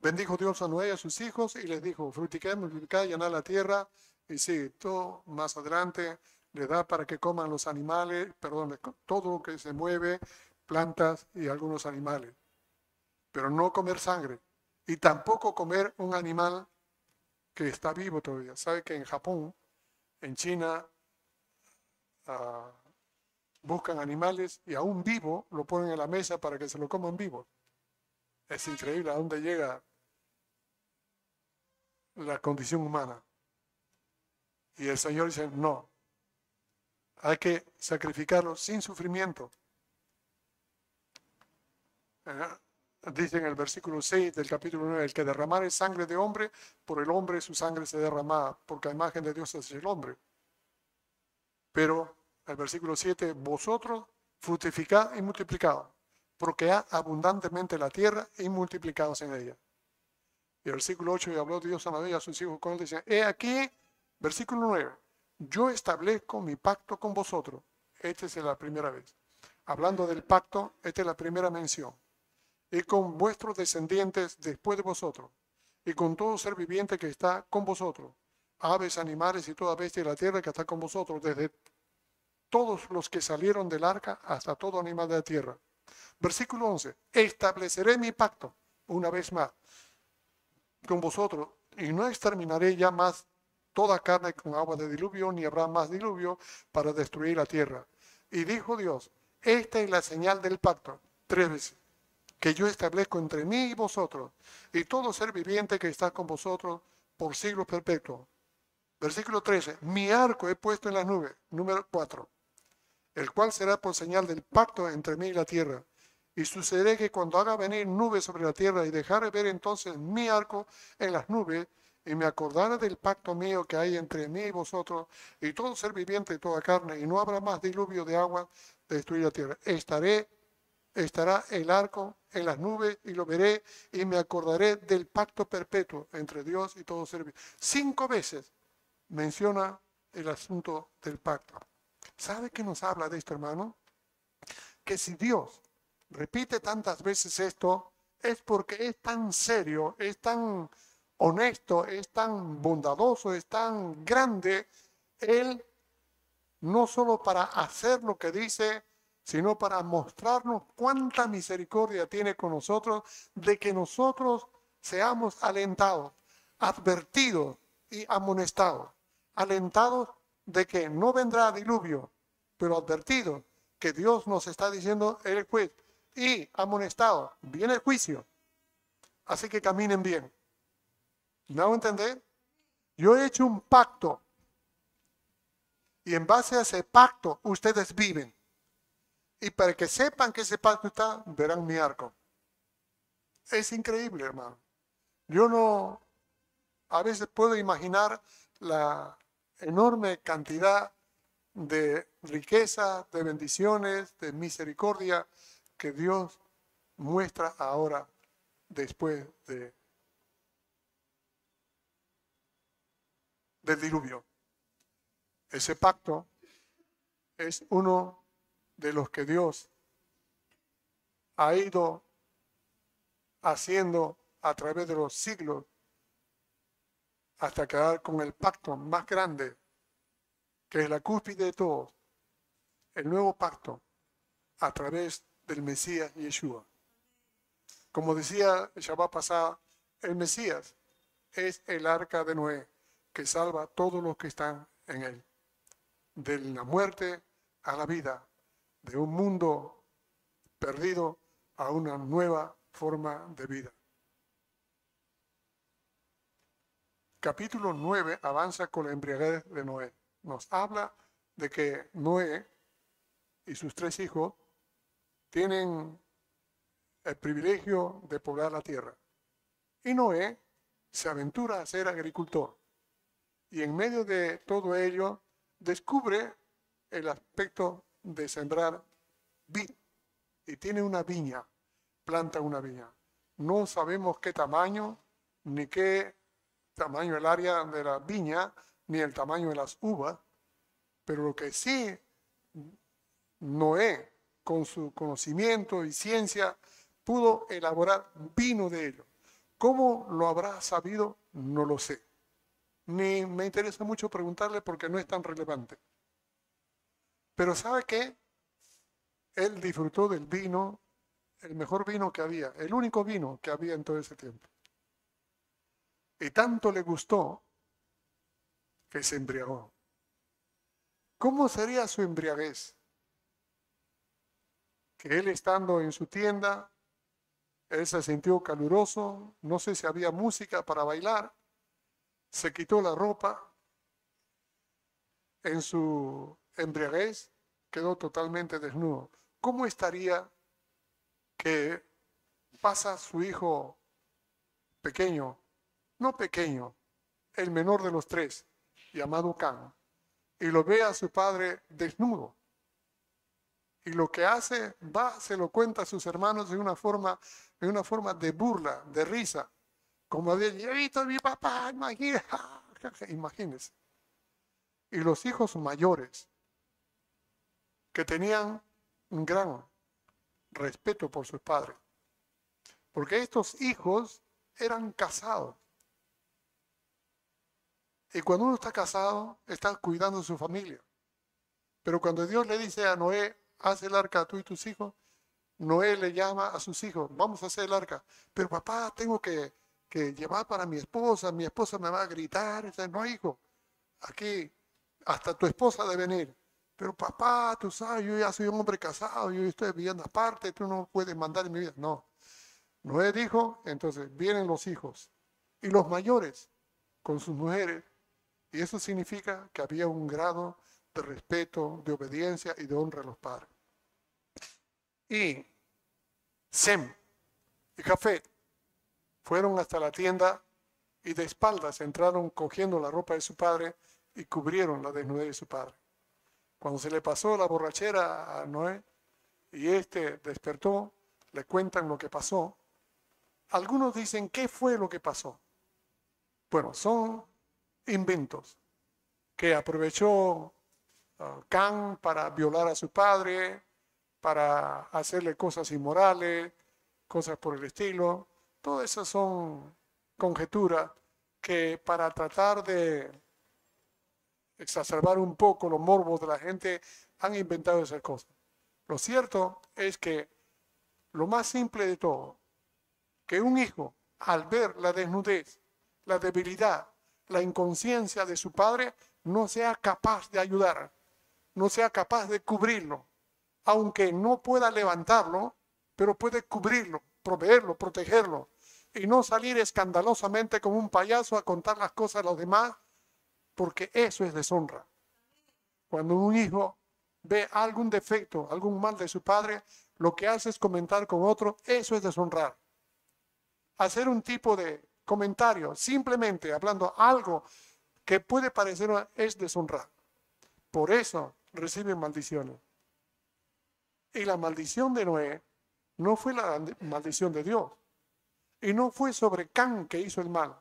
S1: Bendijo Dios a Noé y a sus hijos y les dijo, frutiqué, multiplicad, llenad la tierra. Y sí, todo más adelante le da para que coman los animales, perdón, todo lo que se mueve, plantas y algunos animales. Pero no comer sangre. Y tampoco comer un animal que está vivo todavía. ¿Sabe que en Japón, en China, ah, buscan animales y aún vivo lo ponen en la mesa para que se lo coman vivo? Es increíble a dónde llega la condición humana. Y el Señor dice, no, hay que sacrificarlo sin sufrimiento. Dice en el versículo 6 del capítulo 9, el que derramare sangre de hombre, por el hombre su sangre se derrama, porque a imagen de Dios es el hombre. Pero el versículo 7, vosotros fructificad y multiplicad, porque ha abundantemente la tierra y multiplicados en ella. Y el versículo 8, y habló Dios a María a sus hijos con él, dice, he aquí, versículo 9, yo establezco mi pacto con vosotros. Esta es la primera vez. Hablando del pacto, esta es la primera mención. Y con vuestros descendientes después de vosotros, y con todo ser viviente que está con vosotros, aves, animales y toda bestia de la tierra que está con vosotros, desde todos los que salieron del arca hasta todo animal de la tierra. Versículo 11, estableceré mi pacto una vez más con vosotros y no exterminaré ya más toda carne con agua de diluvio, ni habrá más diluvio para destruir la tierra. Y dijo Dios, esta es la señal del pacto, tres veces, que yo establezco entre mí y vosotros, y todo ser viviente que está con vosotros por siglos perpetuos. Versículo 13, mi arco he puesto en las nubes, número 4, el cual será por señal del pacto entre mí y la tierra. Y sucederá que cuando haga venir nubes sobre la tierra y dejare ver entonces mi arco en las nubes, y me acordara del pacto mío que hay entre mí y vosotros, y todo ser viviente y toda carne, y no habrá más diluvio de agua de destruir la tierra. Estaré, estará el arco en las nubes, y lo veré, y me acordaré del pacto perpetuo entre Dios y todo ser viviente. Cinco veces menciona el asunto del pacto. ¿Sabe qué nos habla de esto, hermano? Que si Dios repite tantas veces esto, es porque es tan serio, es tan honesto, es tan bondadoso, es tan grande, Él no solo para hacer lo que dice, sino para mostrarnos cuánta misericordia tiene con nosotros, de que nosotros seamos alentados, advertidos y amonestados, alentados de que no vendrá diluvio, pero advertidos que Dios nos está diciendo el juez y amonestados, viene el juicio, así que caminen bien. ¿Me hago entender? Yo he hecho un pacto. Y en base a ese pacto ustedes viven. Y para que sepan que ese pacto está, verán mi arco. Es increíble, hermano. Yo no, a veces puedo imaginar la enorme cantidad de riqueza, de bendiciones, de misericordia que Dios muestra ahora después de del diluvio. Ese pacto es uno de los que Dios ha ido haciendo a través de los siglos hasta quedar con el pacto más grande, que es la cúspide de todos, el nuevo pacto a través del Mesías Yeshua. Como decía el Shabbat pasado, el Mesías es el arca de Noé que salva a todos los que están en él. De la muerte a la vida, de un mundo perdido a una nueva forma de vida. Capítulo 9 avanza con la embriaguez de Noé. Nos habla de que Noé y sus tres hijos tienen el privilegio de poblar la tierra. Y Noé se aventura a ser agricultor y en medio de todo ello descubre el aspecto de sembrar vid y tiene una viña, planta una viña. No sabemos qué tamaño, ni qué tamaño el área de la viña, ni el tamaño de las uvas, pero lo que sí Noé, con su conocimiento y ciencia, pudo elaborar vino de ello. ¿Cómo lo habrá sabido? No lo sé ni me interesa mucho preguntarle porque no es tan relevante. Pero ¿sabe qué? Él disfrutó del vino, el mejor vino que había, el único vino que había en todo ese tiempo. Y tanto le gustó que se embriagó. ¿Cómo sería su embriaguez? Que él estando en su tienda, él se sintió caluroso, no sé si había música para bailar, se quitó la ropa, en su embriaguez quedó totalmente desnudo. ¿Cómo estaría que pasa su hijo pequeño, no pequeño, el menor de los tres, llamado Can, y lo ve a su padre desnudo? Y lo que hace, va, se lo cuenta a sus hermanos de una forma, de una forma de burla, de risa. Como de, he visto a mi papá, imagínense. Y los hijos mayores, que tenían un gran respeto por sus padres. Porque estos hijos eran casados. Y cuando uno está casado, está cuidando de su familia. Pero cuando Dios le dice a Noé, haz el arca a tú y tus hijos, Noé le llama a sus hijos, vamos a hacer el arca. Pero papá, tengo que, llevar para mi esposa, mi esposa me va a gritar. no, hijo, aquí hasta tu esposa debe venir. Pero papá, tú sabes, yo ya soy un hombre casado, yo estoy viviendo aparte, tú no puedes mandar en mi vida. No. Noé dijo, entonces vienen los hijos y los mayores con sus mujeres. Y eso significa que había un grado de respeto, de obediencia y de honra a los padres. Y Sem y Jafet fueron hasta la tienda y de espaldas entraron cogiendo la ropa de su padre y cubrieron la desnudez de su padre. Cuando se le pasó la borrachera a Noé y éste despertó, le cuentan lo que pasó. Algunos dicen, ¿qué fue lo que pasó? Bueno, son inventos que aprovechó uh, Can para violar a su padre, para hacerle cosas inmorales, cosas por el estilo. Todas esas son conjeturas que para tratar de exacerbar un poco los morbos de la gente, han inventado esas cosas. Lo cierto es que lo más simple de todo, que un hijo, al ver la desnudez, la debilidad, la inconsciencia de su padre, no sea capaz de ayudar, no sea capaz de cubrirlo, aunque no pueda levantarlo, pero puede cubrirlo, proveerlo, protegerlo, y no salir escandalosamente como un payaso a contar las cosas a los demás porque eso es deshonra. Cuando un hijo ve algún defecto, algún mal de su padre, lo que hace es comentar con otro, eso es deshonrar. Hacer un tipo de comentario, simplemente hablando algo que puede parecer es deshonrar. Por eso reciben maldiciones. Y la maldición de Noé no fue la maldición de Dios. Y no fue sobre Can que hizo el mal.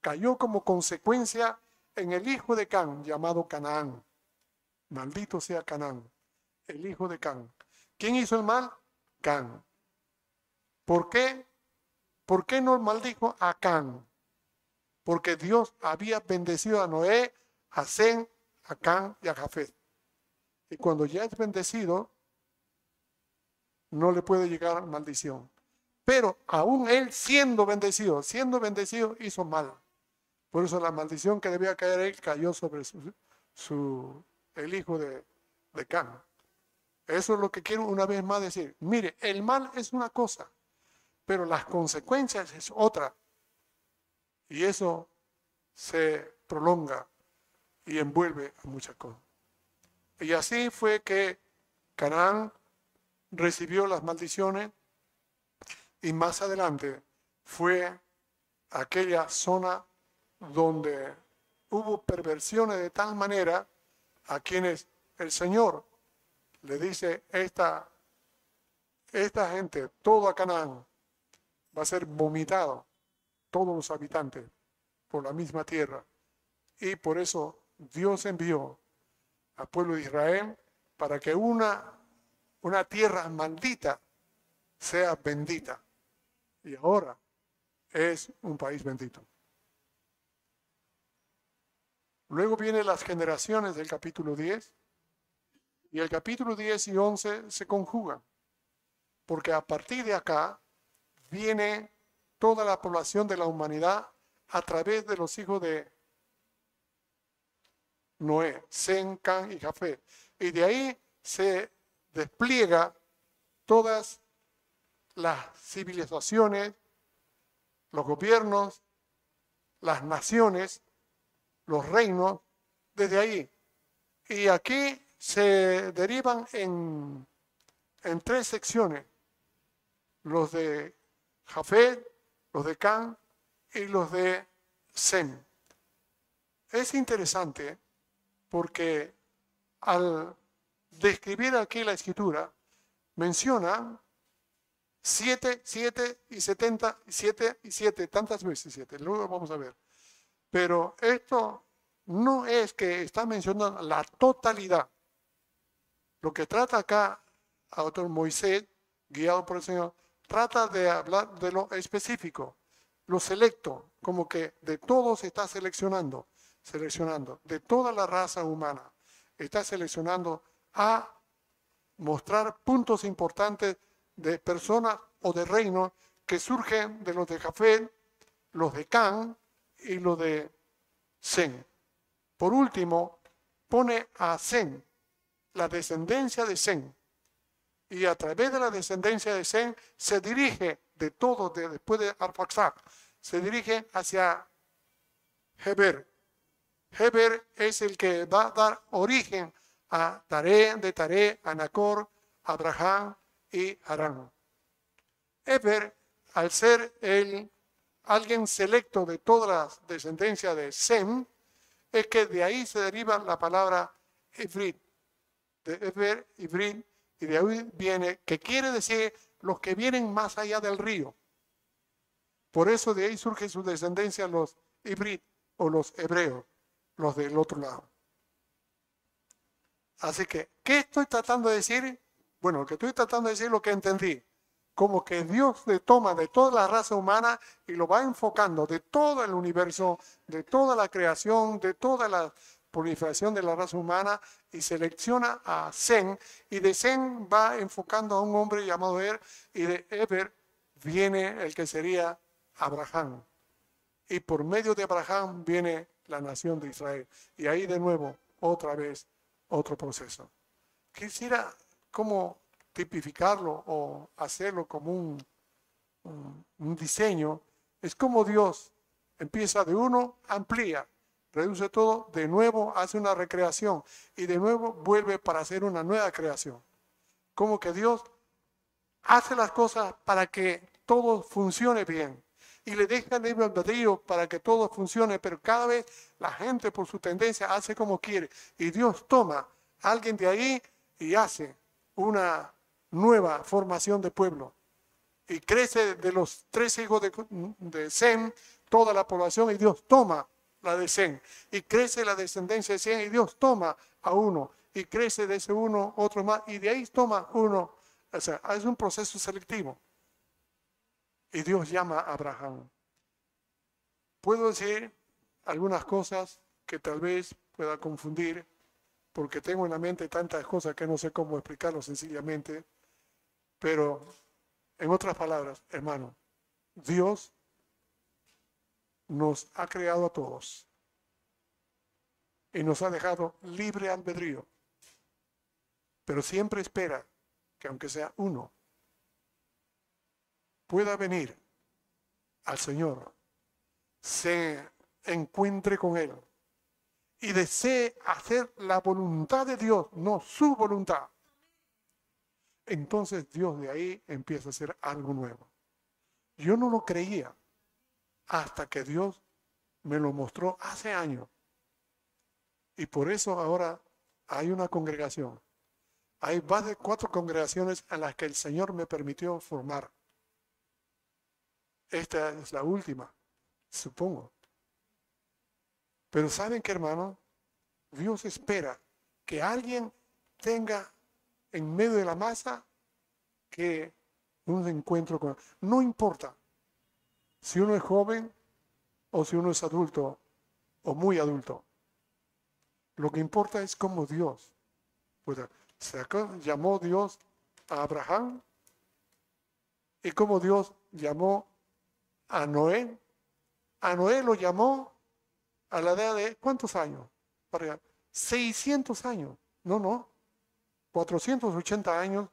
S1: Cayó como consecuencia en el hijo de Can, llamado Canaán. Maldito sea Canaán, el hijo de Can. ¿Quién hizo el mal? Can. ¿Por qué? ¿Por qué no maldijo a Can? Porque Dios había bendecido a Noé, a Zen, a Can y a Jafet. Y cuando ya es bendecido, no le puede llegar maldición. Pero aún él siendo bendecido, siendo bendecido, hizo mal. Por eso la maldición que debía caer él cayó sobre su, el hijo de, de Can. Eso es lo que quiero una vez más decir. Mire, el mal es una cosa, pero las consecuencias es otra. Y eso se prolonga y envuelve a muchas cosas. Y así fue que Canaán recibió las maldiciones y más adelante fue aquella zona donde hubo perversiones de tal manera a quienes el Señor le dice, esta, esta gente, todo a Canaán, va a ser vomitado, todos los habitantes, por la misma tierra. Y por eso Dios envió al pueblo de Israel para que una, una tierra maldita sea bendita. Y ahora es un país bendito. Luego vienen las generaciones del capítulo 10 y el capítulo 10 y 11 se conjugan, porque a partir de acá viene toda la población de la humanidad a través de los hijos de Noé, Sem, Can y Jafet. Y de ahí se despliega todas las civilizaciones, los gobiernos, las naciones, los reinos, desde ahí. Y aquí se derivan en, en tres secciones, los de Jafet, los de Can y los de Sem. Es interesante porque al describir aquí la escritura, menciona siete, siete y setenta, siete y siete, tantas veces siete, luego vamos a ver. Pero esto no es que está mencionando la totalidad. Lo que trata acá, autor Moisés, guiado por el Señor, trata de hablar de lo específico, lo selecto, como que de todos está seleccionando, seleccionando, de toda la raza humana, está seleccionando a mostrar puntos importantes de personas o de reinos que surgen de los de Jafet, los de Can y los de Zen. Por último, pone a Zen, la descendencia de Zen. Y a través de la descendencia de Zen se dirige de todo, de, después de Arfaxad, se dirige hacia Heber. Heber es el que va a dar origen a Taré, de Taré, a Nacor, Abraham y Harán. Heber, al ser el alguien selecto de toda la descendencia de Sem, es que de ahí se deriva la palabra Ibrit, de Eber, Ibrit, y de ahí viene, que quiere decir los que vienen más allá del río. Por eso de ahí surge su descendencia los Ibrit o los hebreos, los del otro lado. Así que, ¿qué estoy tratando de decir? Bueno, lo que estoy tratando de decir es lo que entendí como que Dios le toma de toda la raza humana y lo va enfocando de todo el universo, de toda la creación, de toda la proliferación de la raza humana y selecciona a Zen y de Zen va enfocando a un hombre llamado Er y de Eber viene el que sería Abraham. Y por medio de Abraham viene la nación de Israel. Y ahí de nuevo, otra vez, otro proceso. Quisiera como tipificarlo o hacerlo como un, un, diseño, es como Dios empieza de uno, amplía, reduce todo, de nuevo hace una recreación y de nuevo vuelve para hacer una nueva creación. Como que Dios hace las cosas para que todo funcione bien y le deja el libre albedrío para que todo funcione, pero cada vez la gente por su tendencia hace como quiere y Dios toma a alguien de ahí y hace una nueva formación de pueblo. Y crece de los tres hijos de, de Sem toda la población y Dios toma la de Sem. Y crece la descendencia de Sem y Dios toma a uno. Y crece de ese uno otro más y de ahí toma uno. O sea, es un proceso selectivo. Y Dios llama a Abraham. Puedo decir algunas cosas que tal vez pueda confundir, porque tengo en la mente tantas cosas que no sé cómo explicarlo sencillamente. Pero, en otras palabras, hermano, Dios nos ha creado a todos y nos ha dejado libre albedrío, pero siempre espera que aunque sea uno, pueda venir al Señor, se encuentre con Él y desee hacer la voluntad de Dios, no su voluntad. Entonces Dios de ahí empieza a hacer algo nuevo. Yo no lo creía hasta que Dios me lo mostró hace años. Y por eso ahora hay una congregación. Hay más de cuatro congregaciones a las que el Señor me permitió formar. Esta es la última, supongo. Pero ¿saben qué, hermano? Dios espera que alguien tenga en medio de la masa que un encuentro con... No importa si uno es joven o si uno es adulto o muy adulto. Lo que importa es cómo Dios. Llamó Dios a Abraham y cómo Dios llamó a Noé A Noé lo llamó a la edad de ¿cuántos años? Para 600 años. No, no. 480 años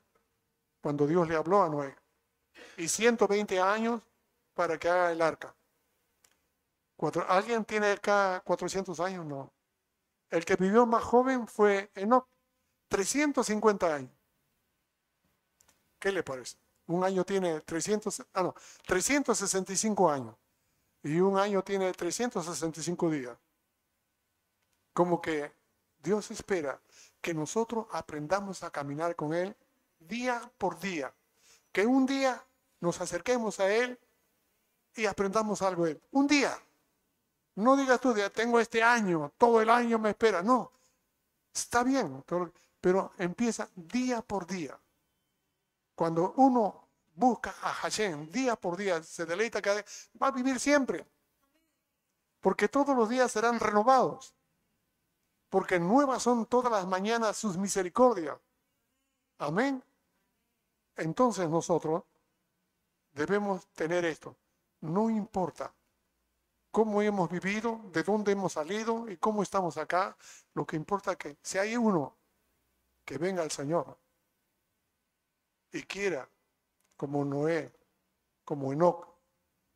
S1: cuando Dios le habló a Noé. Y 120 años para que haga el arca. ¿Alguien tiene acá 400 años? No. El que vivió más joven fue Enoch, 350 años. ¿Qué le parece? Un año tiene 300, ah, no, 365 años y un año tiene 365 días. Como que Dios espera que nosotros aprendamos a caminar con Él día por día. Que un día nos acerquemos a Él y aprendamos algo de. Un día. No digas tú, tengo este año, todo el año me espera. No, está bien, pero empieza día por día. Cuando uno busca a Hashem día por día, se deleita cada día, va a vivir siempre. Porque todos los días serán renovados. Porque nuevas son todas las mañanas sus misericordias. Amén. Entonces nosotros debemos tener esto. No importa cómo hemos vivido, de dónde hemos salido y cómo estamos acá. Lo que importa es que si hay uno que venga al Señor y quiera, como Noé, como Enoch,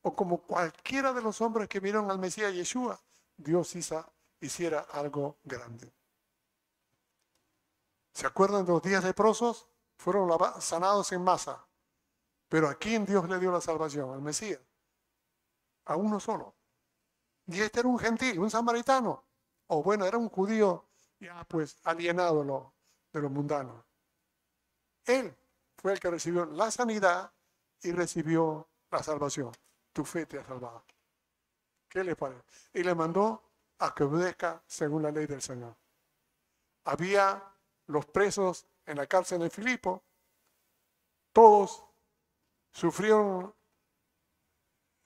S1: o como cualquiera de los hombres que vieron al Mesías Yeshua, Dios hiciera algo grande. ¿Se acuerdan de los días leprosos? Fueron sanados en masa. Pero ¿a quién Dios le dio la salvación? Al Mesías. A uno solo. Y este era un gentil, un samaritano. O bueno, era un judío ya pues alienado de lo mundano. Él fue el que recibió la sanidad y recibió la salvación. Tu fe te ha salvado. ¿Qué le parece? Y le mandó a que obedezca según la ley del Señor. Había los presos en la cárcel de Filipo. Todos sufrieron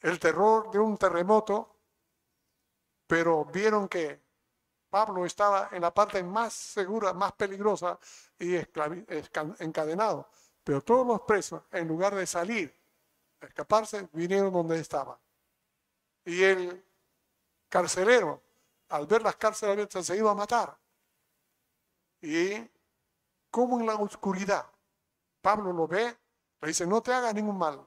S1: el terror de un terremoto pero vieron que Pablo estaba en la parte más segura, más peligrosa y encadenado. Pero todos los presos, en lugar de salir, escaparse, vinieron donde estaba. Y el carcelero, al ver las cárceles abiertas, se iba a matar. Y como en la oscuridad, Pablo lo ve, le dice, no te hagas ningún mal.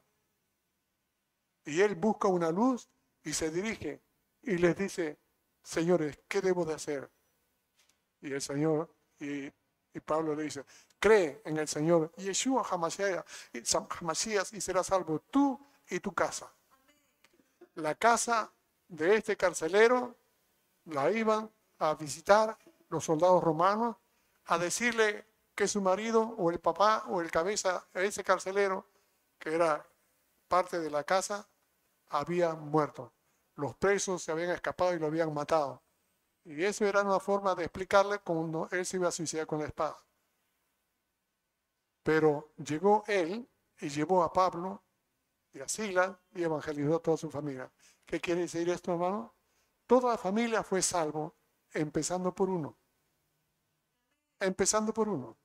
S1: Y él busca una luz y se dirige y les dice, señores, ¿qué debo de hacer? Y el Señor, y, Pablo le dice, cree en el Señor Yeshua Hamasías y serás salvo tú y tu casa. La casa de este carcelero la iban a visitar los soldados romanos a decirle que su marido o el papá o el cabeza ese carcelero, que era parte de la casa, había muerto los presos se habían escapado y lo habían matado. Y eso era una forma de explicarle cómo él se iba a suicidar con la espada. Pero llegó él y llevó a Pablo y a Sila y evangelizó a toda su familia. ¿Qué quiere decir esto, hermano? Toda la familia fue salvo, empezando por uno. Empezando por uno.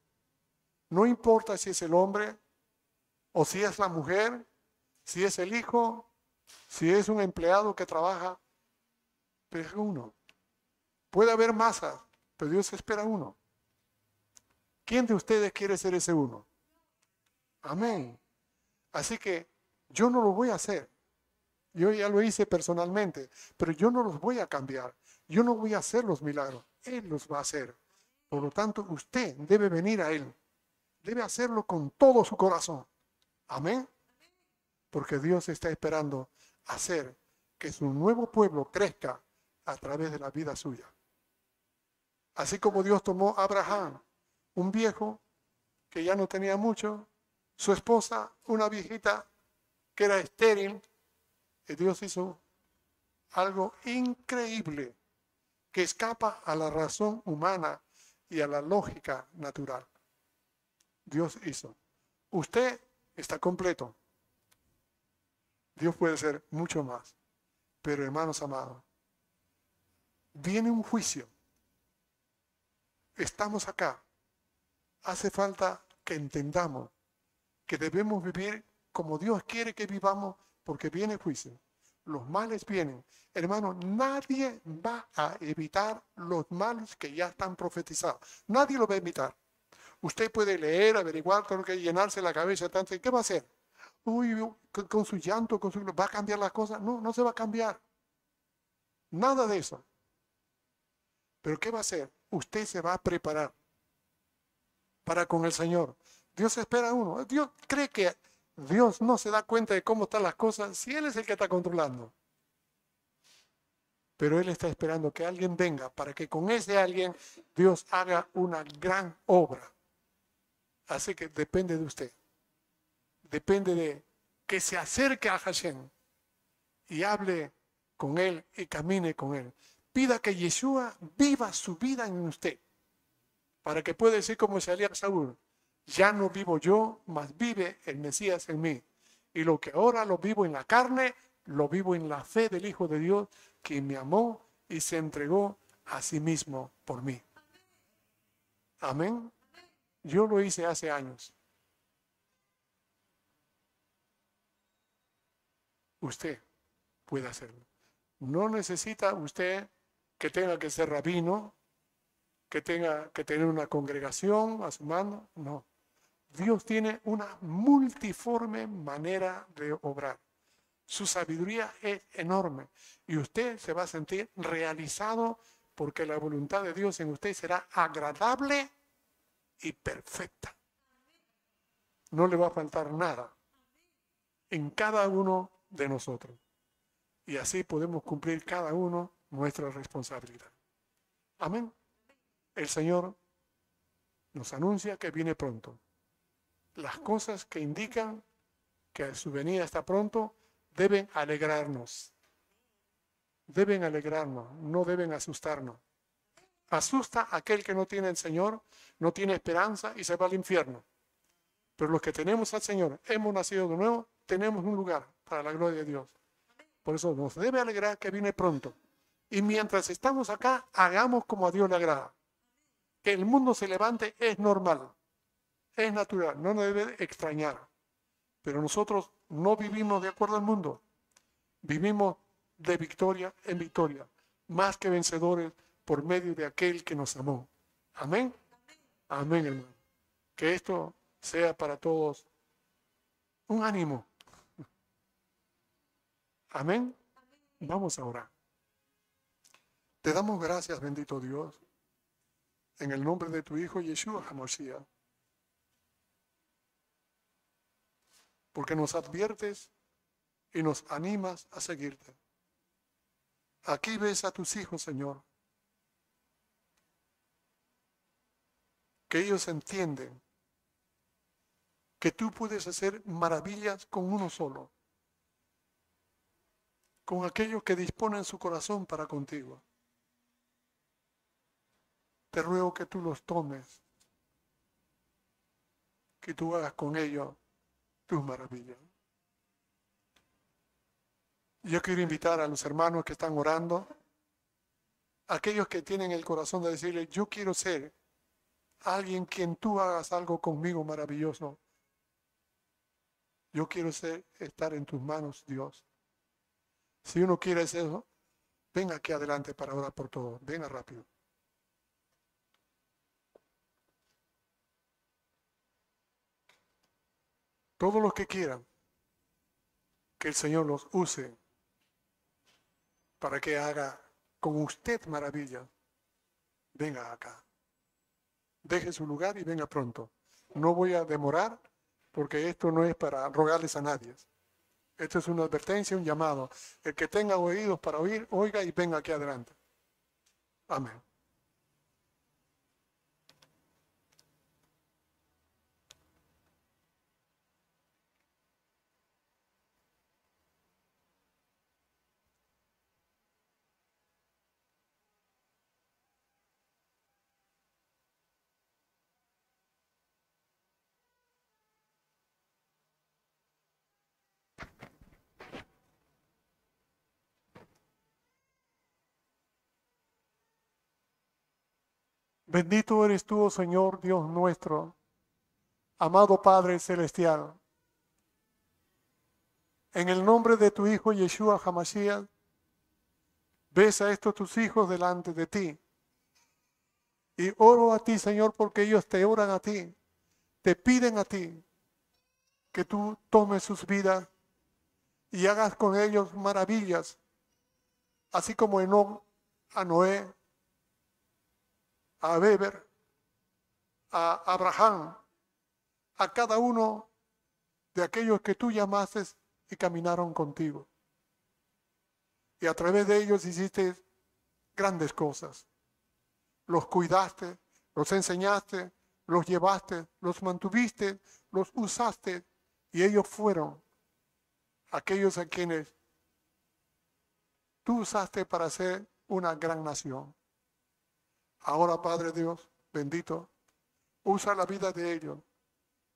S1: No importa si es el hombre o si es la mujer, si es el hijo si es un empleado que trabaja, es uno. Puede haber masas, pero Dios espera uno. ¿Quién de ustedes quiere ser ese uno? Amén. Así que yo no lo voy a hacer. Yo ya lo hice personalmente, pero yo no los voy a cambiar. Yo no voy a hacer los milagros. Él los va a hacer. Por lo tanto, usted debe venir a Él. Debe hacerlo con todo su corazón. Amén. Porque Dios está esperando hacer que su nuevo pueblo crezca a través de la vida suya. Así como Dios tomó a Abraham, un viejo que ya no tenía mucho, su esposa, una viejita que era estéril, y Dios hizo algo increíble que escapa a la razón humana y a la lógica natural. Dios hizo. Usted está completo. Dios puede ser mucho más. Pero hermanos amados, viene un juicio. Estamos acá. Hace falta que entendamos que debemos vivir como Dios quiere que vivamos porque viene juicio. los males vienen. Hermano, nadie va a evitar los males que ya están profetizados. Nadie lo va a evitar. Usted puede leer, averiguar, todo que llenarse la cabeza tanto. ¿Qué va a hacer? Con, su llanto, con su, ¿va a cambiar las cosas? No, no se va a cambiar. Nada de eso. Pero ¿qué va a hacer? Usted se va a preparar para con el Señor. Dios espera a uno. Dios cree que Dios no se da cuenta de cómo están las cosas si Él es el que está controlando. Pero Él está esperando que alguien venga para que con ese alguien Dios haga una gran obra. Así que depende de usted. Depende de que se acerque a Hashem y hable con Él y camine con Él. Pida que Yeshua viva su vida en usted para que pueda decir como salía Saúl, ya no vivo yo, mas vive el Mesías en mí. Y lo que ahora lo vivo en la carne, lo vivo en la fe del Hijo de Dios, que me amó y se entregó a sí mismo por mí. Amén. Yo lo hice hace años. Usted puede hacerlo. No necesita usted que tenga que ser rabino, que tenga que tener una congregación a su mano. No. Dios tiene una multiforme manera de obrar. Su sabiduría es enorme y usted se va a sentir realizado porque la voluntad de Dios en usted será agradable y perfecta. No le va a faltar nada en cada uno de nosotros. Y así podemos cumplir cada uno nuestra responsabilidad. Amén. El Señor nos anuncia que viene pronto las cosas que indican que su venida está pronto deben alegrarnos. Deben alegrarnos, no deben asustarnos. Asusta a aquel que no tiene el Señor, no tiene esperanza y se va al infierno. Pero los que tenemos al Señor, hemos nacido de nuevo, tenemos un lugar para la gloria de Dios. Por eso nos debe alegrar que viene pronto. Y mientras estamos acá, hagamos como a Dios le agrada. Que el mundo se levante es normal es natural, no nos debe extrañar. Pero nosotros no vivimos de acuerdo al mundo, vivimos de victoria en victoria, más que vencedores por medio de aquel que nos amó. Amén. Amén, hermano. Que esto sea para todos un ánimo. Amén. Vamos a orar. Te damos gracias, bendito Dios, en el nombre de tu Hijo Yeshua HaMashiach porque nos adviertes y nos animas a seguirte. Aquí ves a tus hijos, Señor, que ellos entienden que tú puedes hacer maravillas con uno solo, con aquellos que disponen su corazón para contigo. Te ruego que tú los tomes, que tú hagas con ellos tus maravillas. Yo quiero invitar a los hermanos que están orando, aquellos que tienen el corazón de decirle, yo quiero ser alguien quien tú hagas algo conmigo maravilloso. Yo quiero ser, estar en tus manos, Dios. Si uno quiere eso, venga aquí adelante para orar por todo. Venga rápido. Todos los que quieran que el Señor los use para que haga con usted maravilla, venga acá. Deje su lugar y venga pronto. No voy a demorar porque esto no es para rogarles a nadie. Esto es una advertencia, un llamado. El que tenga oídos para oír, oiga y venga aquí adelante. Amén. Bendito eres tú, Señor Dios nuestro, amado Padre Celestial. En el nombre de tu Hijo Yeshua Hamashiach, ves a estos tus hijos delante de ti. Y oro a ti, Señor, porque ellos te oran a ti, te piden a ti que tú tomes sus vidas y hagas con ellos maravillas, así como en a Noé, a Weber, a Abraham, a cada uno de aquellos que tú llamaste y caminaron contigo. Y a través de ellos hiciste grandes cosas. Los cuidaste, los enseñaste, los llevaste, los mantuviste, los usaste y ellos fueron aquellos a quienes tú usaste para ser una gran nación. Ahora, Padre Dios, bendito, usa la vida de ellos,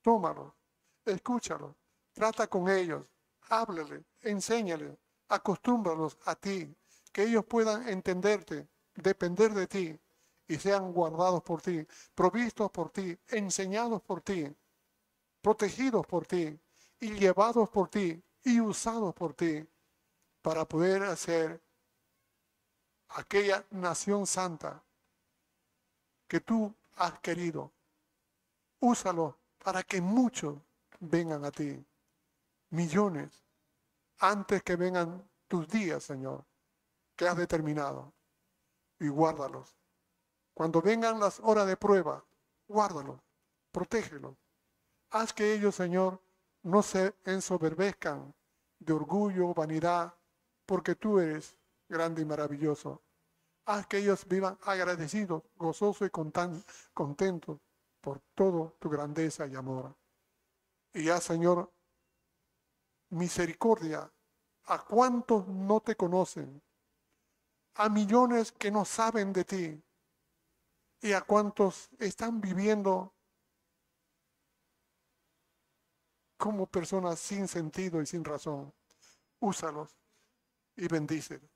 S1: tómalo, escúchalo, trata con ellos, háblale, enséñale, acostúmbralos a ti, que ellos puedan entenderte, depender de ti y sean guardados por ti, provistos por ti, enseñados por ti, protegidos por ti y llevados por ti y usados por ti para poder hacer aquella nación santa que tú has querido. Úsalo para que muchos vengan a ti, millones, antes que vengan tus días, Señor, que has determinado, y guárdalos. Cuando vengan las horas de prueba, guárdalos, protégelos. Haz que ellos, Señor, no se ensoberbezcan de orgullo, vanidad, porque tú eres grande y maravilloso. Haz que ellos vivan agradecidos, gozosos y contentos por todo tu grandeza y amor. Y haz, Señor, misericordia a cuantos no te conocen, a millones que no saben de ti y a cuantos están viviendo como personas sin sentido y sin razón. Úsalos y bendícelos.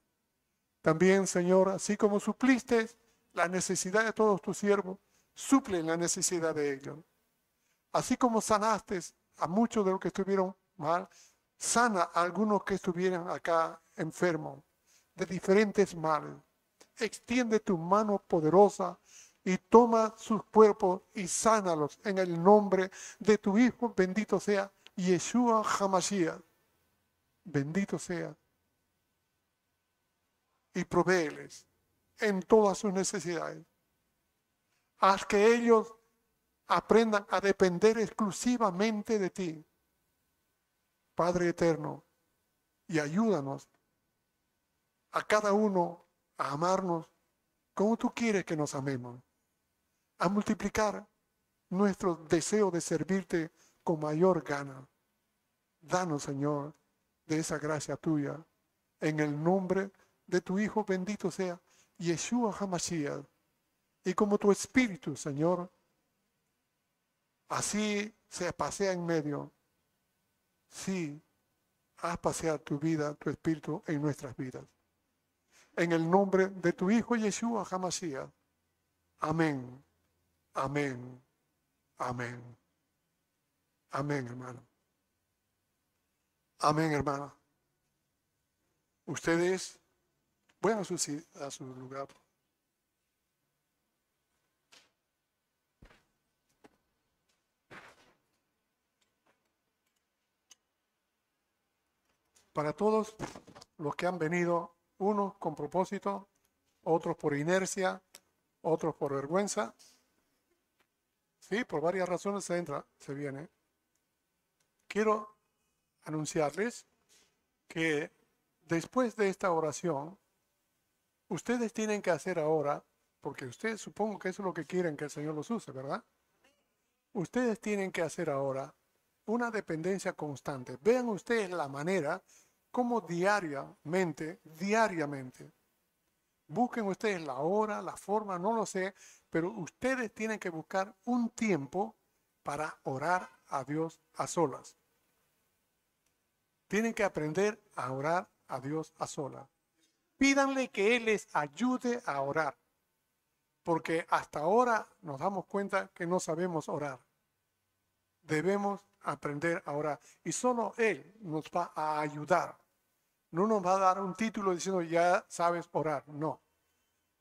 S1: También, Señor, así como supliste la necesidad de todos tus siervos, suple la necesidad de ellos. Así como sanaste a muchos de los que estuvieron mal, sana a algunos que estuvieran acá enfermos de diferentes males. Extiende tu mano poderosa y toma sus cuerpos y sánalos en el nombre de tu Hijo, bendito sea Yeshua Hamashiach, bendito sea, y provéeles en todas sus necesidades. Haz que ellos aprendan a depender exclusivamente de ti, Padre eterno, y ayúdanos a cada uno a amarnos como tú quieres que nos amemos, a multiplicar nuestro deseo de servirte con mayor gana. Danos, Señor, de esa gracia tuya, en el nombre de tu Hijo bendito sea, Yeshua HaMashiach. Y como tu Espíritu, Señor, así se pasea en medio. Sí, haz pasear tu vida, tu Espíritu en nuestras vidas. En el nombre de tu Hijo Yeshua HaMashiach. Amén. Amén. Amén. Amén, hermano. Amén, hermano. Ustedes, vayan a su, a su lugar. Para todos los que han venido, unos con propósito, otros por inercia, otros por vergüenza. Sí, por varias razones se entra, se viene quiero anunciarles que después de esta oración, ustedes tienen que hacer ahora, porque ustedes supongo que eso es lo que quieren que el Señor los use, ¿verdad? Ustedes tienen que hacer ahora una dependencia constante. Vean ustedes la manera como diariamente, diariamente, busquen ustedes la hora, la forma, no lo sé, pero ustedes tienen que buscar un tiempo para orar a Dios a solas. Tienen que aprender a orar a Dios a solas. Pídanle que Él les ayude a orar, porque hasta ahora nos damos cuenta que no sabemos orar. Debemos aprender a orar. Y solo Él nos va a ayudar. No nos va a dar un título diciendo ya sabes orar. No.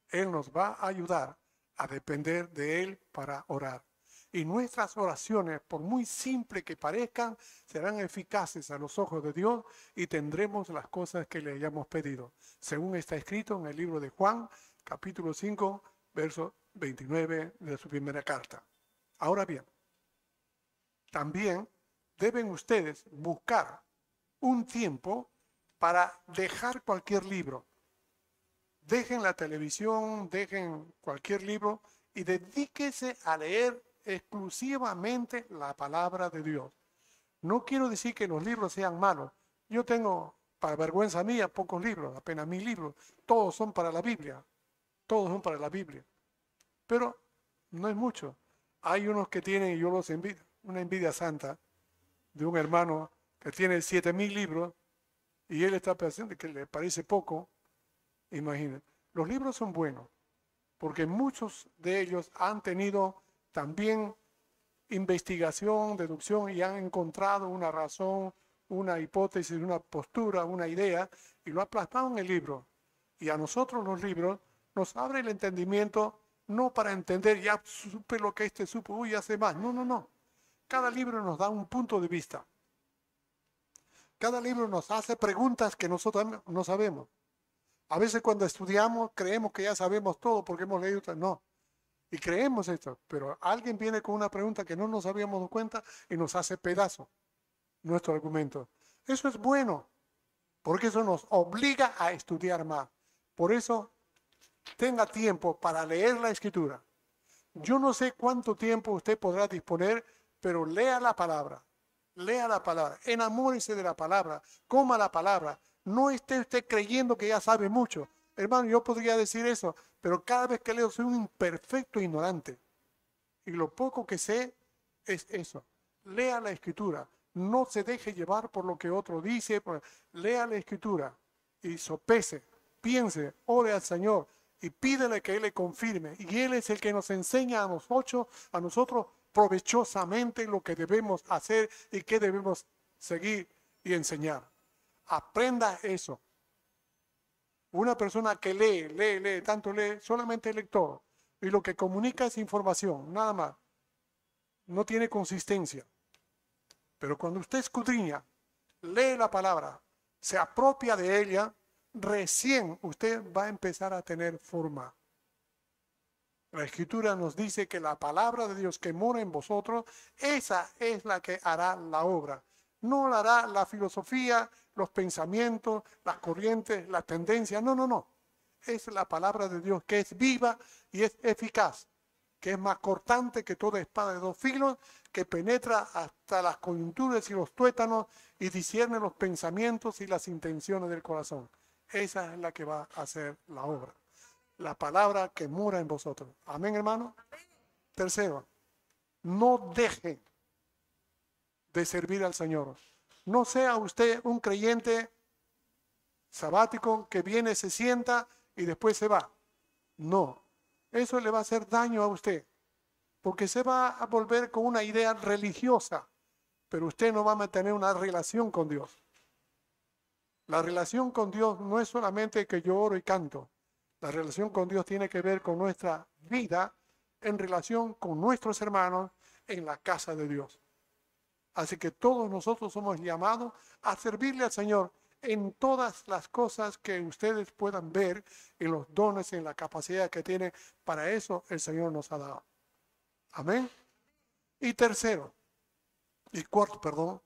S1: Él nos va a ayudar a depender de Él para orar. Y nuestras oraciones, por muy simples que parezcan, serán eficaces a los ojos de Dios y tendremos las cosas que le hayamos pedido, según está escrito en el libro de Juan, capítulo 5, verso 29 de su primera carta. Ahora bien, también deben ustedes buscar un tiempo para dejar cualquier libro. Dejen la televisión, dejen cualquier libro y dedíquese a leer exclusivamente la palabra de Dios. No quiero decir que los libros sean malos. Yo tengo, para vergüenza mía, pocos libros, apenas mil libros. Todos son para la Biblia. Todos son para la Biblia. Pero no es mucho. Hay unos que tienen, y yo los envidio, una envidia santa de un hermano que tiene siete mil libros y él está pensando que le parece poco. Imaginen, los libros son buenos porque muchos de ellos han tenido también investigación, deducción y han encontrado una razón, una hipótesis, una postura, una idea y lo ha plasmado en el libro. Y a nosotros los libros nos abre el entendimiento no para entender, ya supe lo que este supo, uy, hace más. No, no, no. Cada libro nos da un punto de vista. Cada libro nos hace preguntas que nosotros no sabemos. A veces cuando estudiamos creemos que ya sabemos todo porque hemos leído. No, y creemos esto, pero alguien viene con una pregunta que no nos habíamos dado cuenta y nos hace pedazo nuestro argumento. Eso es bueno, porque eso nos obliga a estudiar más. Por eso, tenga tiempo para leer la escritura. Yo no sé cuánto tiempo usted podrá disponer, pero lea la palabra. Lea la palabra. Enamórese de la palabra. Coma la palabra. No esté usted creyendo que ya sabe mucho. Hermano, yo podría decir eso, pero cada vez que leo soy un imperfecto ignorante. Y lo poco que sé es eso. Lea la escritura. No se deje llevar por lo que otro dice. Lea la escritura y sopese, piense, ore al Señor y pídele que Él le confirme. Y Él es el que nos enseña a nosotros, a nosotros provechosamente lo que debemos hacer y qué debemos seguir y enseñar. Aprenda eso. Una persona que lee, lee, lee, tanto lee, solamente lector, y lo que comunica es información, nada más. No tiene consistencia. Pero cuando usted escudriña, lee la palabra, se apropia de ella, recién usted va a empezar a tener forma. La escritura nos dice que la palabra de Dios que mora en vosotros, esa es la que hará la obra. No la hará la filosofía, los pensamientos, las corrientes, las tendencias. No, no, no. Es la palabra de Dios que es viva y es eficaz, que es más cortante que toda espada de dos filos, que penetra hasta las coyunturas y los tuétanos y discierne los pensamientos y las intenciones del corazón. Esa es la que va a hacer la obra. La palabra que mora en vosotros. Amén, hermano. Tercero, no deje de servir al Señor. No sea usted un creyente sabático que viene, se sienta y después se va. No, eso le va a hacer daño a usted, porque se va a volver con una idea religiosa, pero usted no va a mantener una relación con Dios. La relación con Dios no es solamente que yo oro y canto. La relación con Dios tiene que ver con nuestra vida en relación con nuestros hermanos en la casa de Dios. Así que todos nosotros somos llamados a servirle al Señor en todas las cosas que ustedes puedan ver, en los dones, en la capacidad que tienen. Para eso el Señor nos ha dado. Amén. Y tercero, y cuarto, perdón.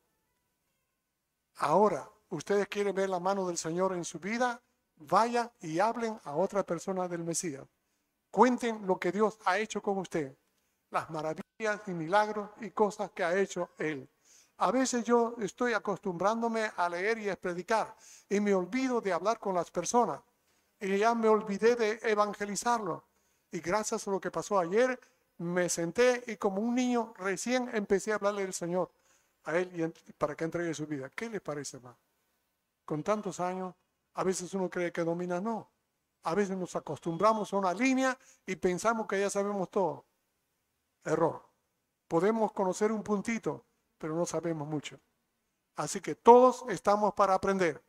S1: Ahora, ustedes quieren ver la mano del Señor en su vida, vayan y hablen a otra persona del Mesías. Cuenten lo que Dios ha hecho con usted, las maravillas y milagros y cosas que ha hecho Él. A veces yo estoy acostumbrándome a leer y a predicar y me olvido de hablar con las personas. Y ya me olvidé de evangelizarlo. Y gracias a lo que pasó ayer, me senté y como un niño recién empecé a hablarle del Señor a él para que entregue su vida. ¿Qué le parece más? Con tantos años, a veces uno cree que domina, no. A veces nos acostumbramos a una línea y pensamos que ya sabemos todo. Error. Podemos conocer un puntito, pero no sabemos mucho. Así que todos estamos para aprender,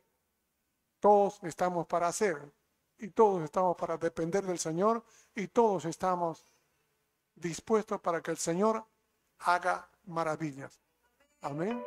S1: todos estamos para hacer, y todos estamos para depender del Señor, y todos estamos dispuestos para que el Señor haga maravillas. Amén.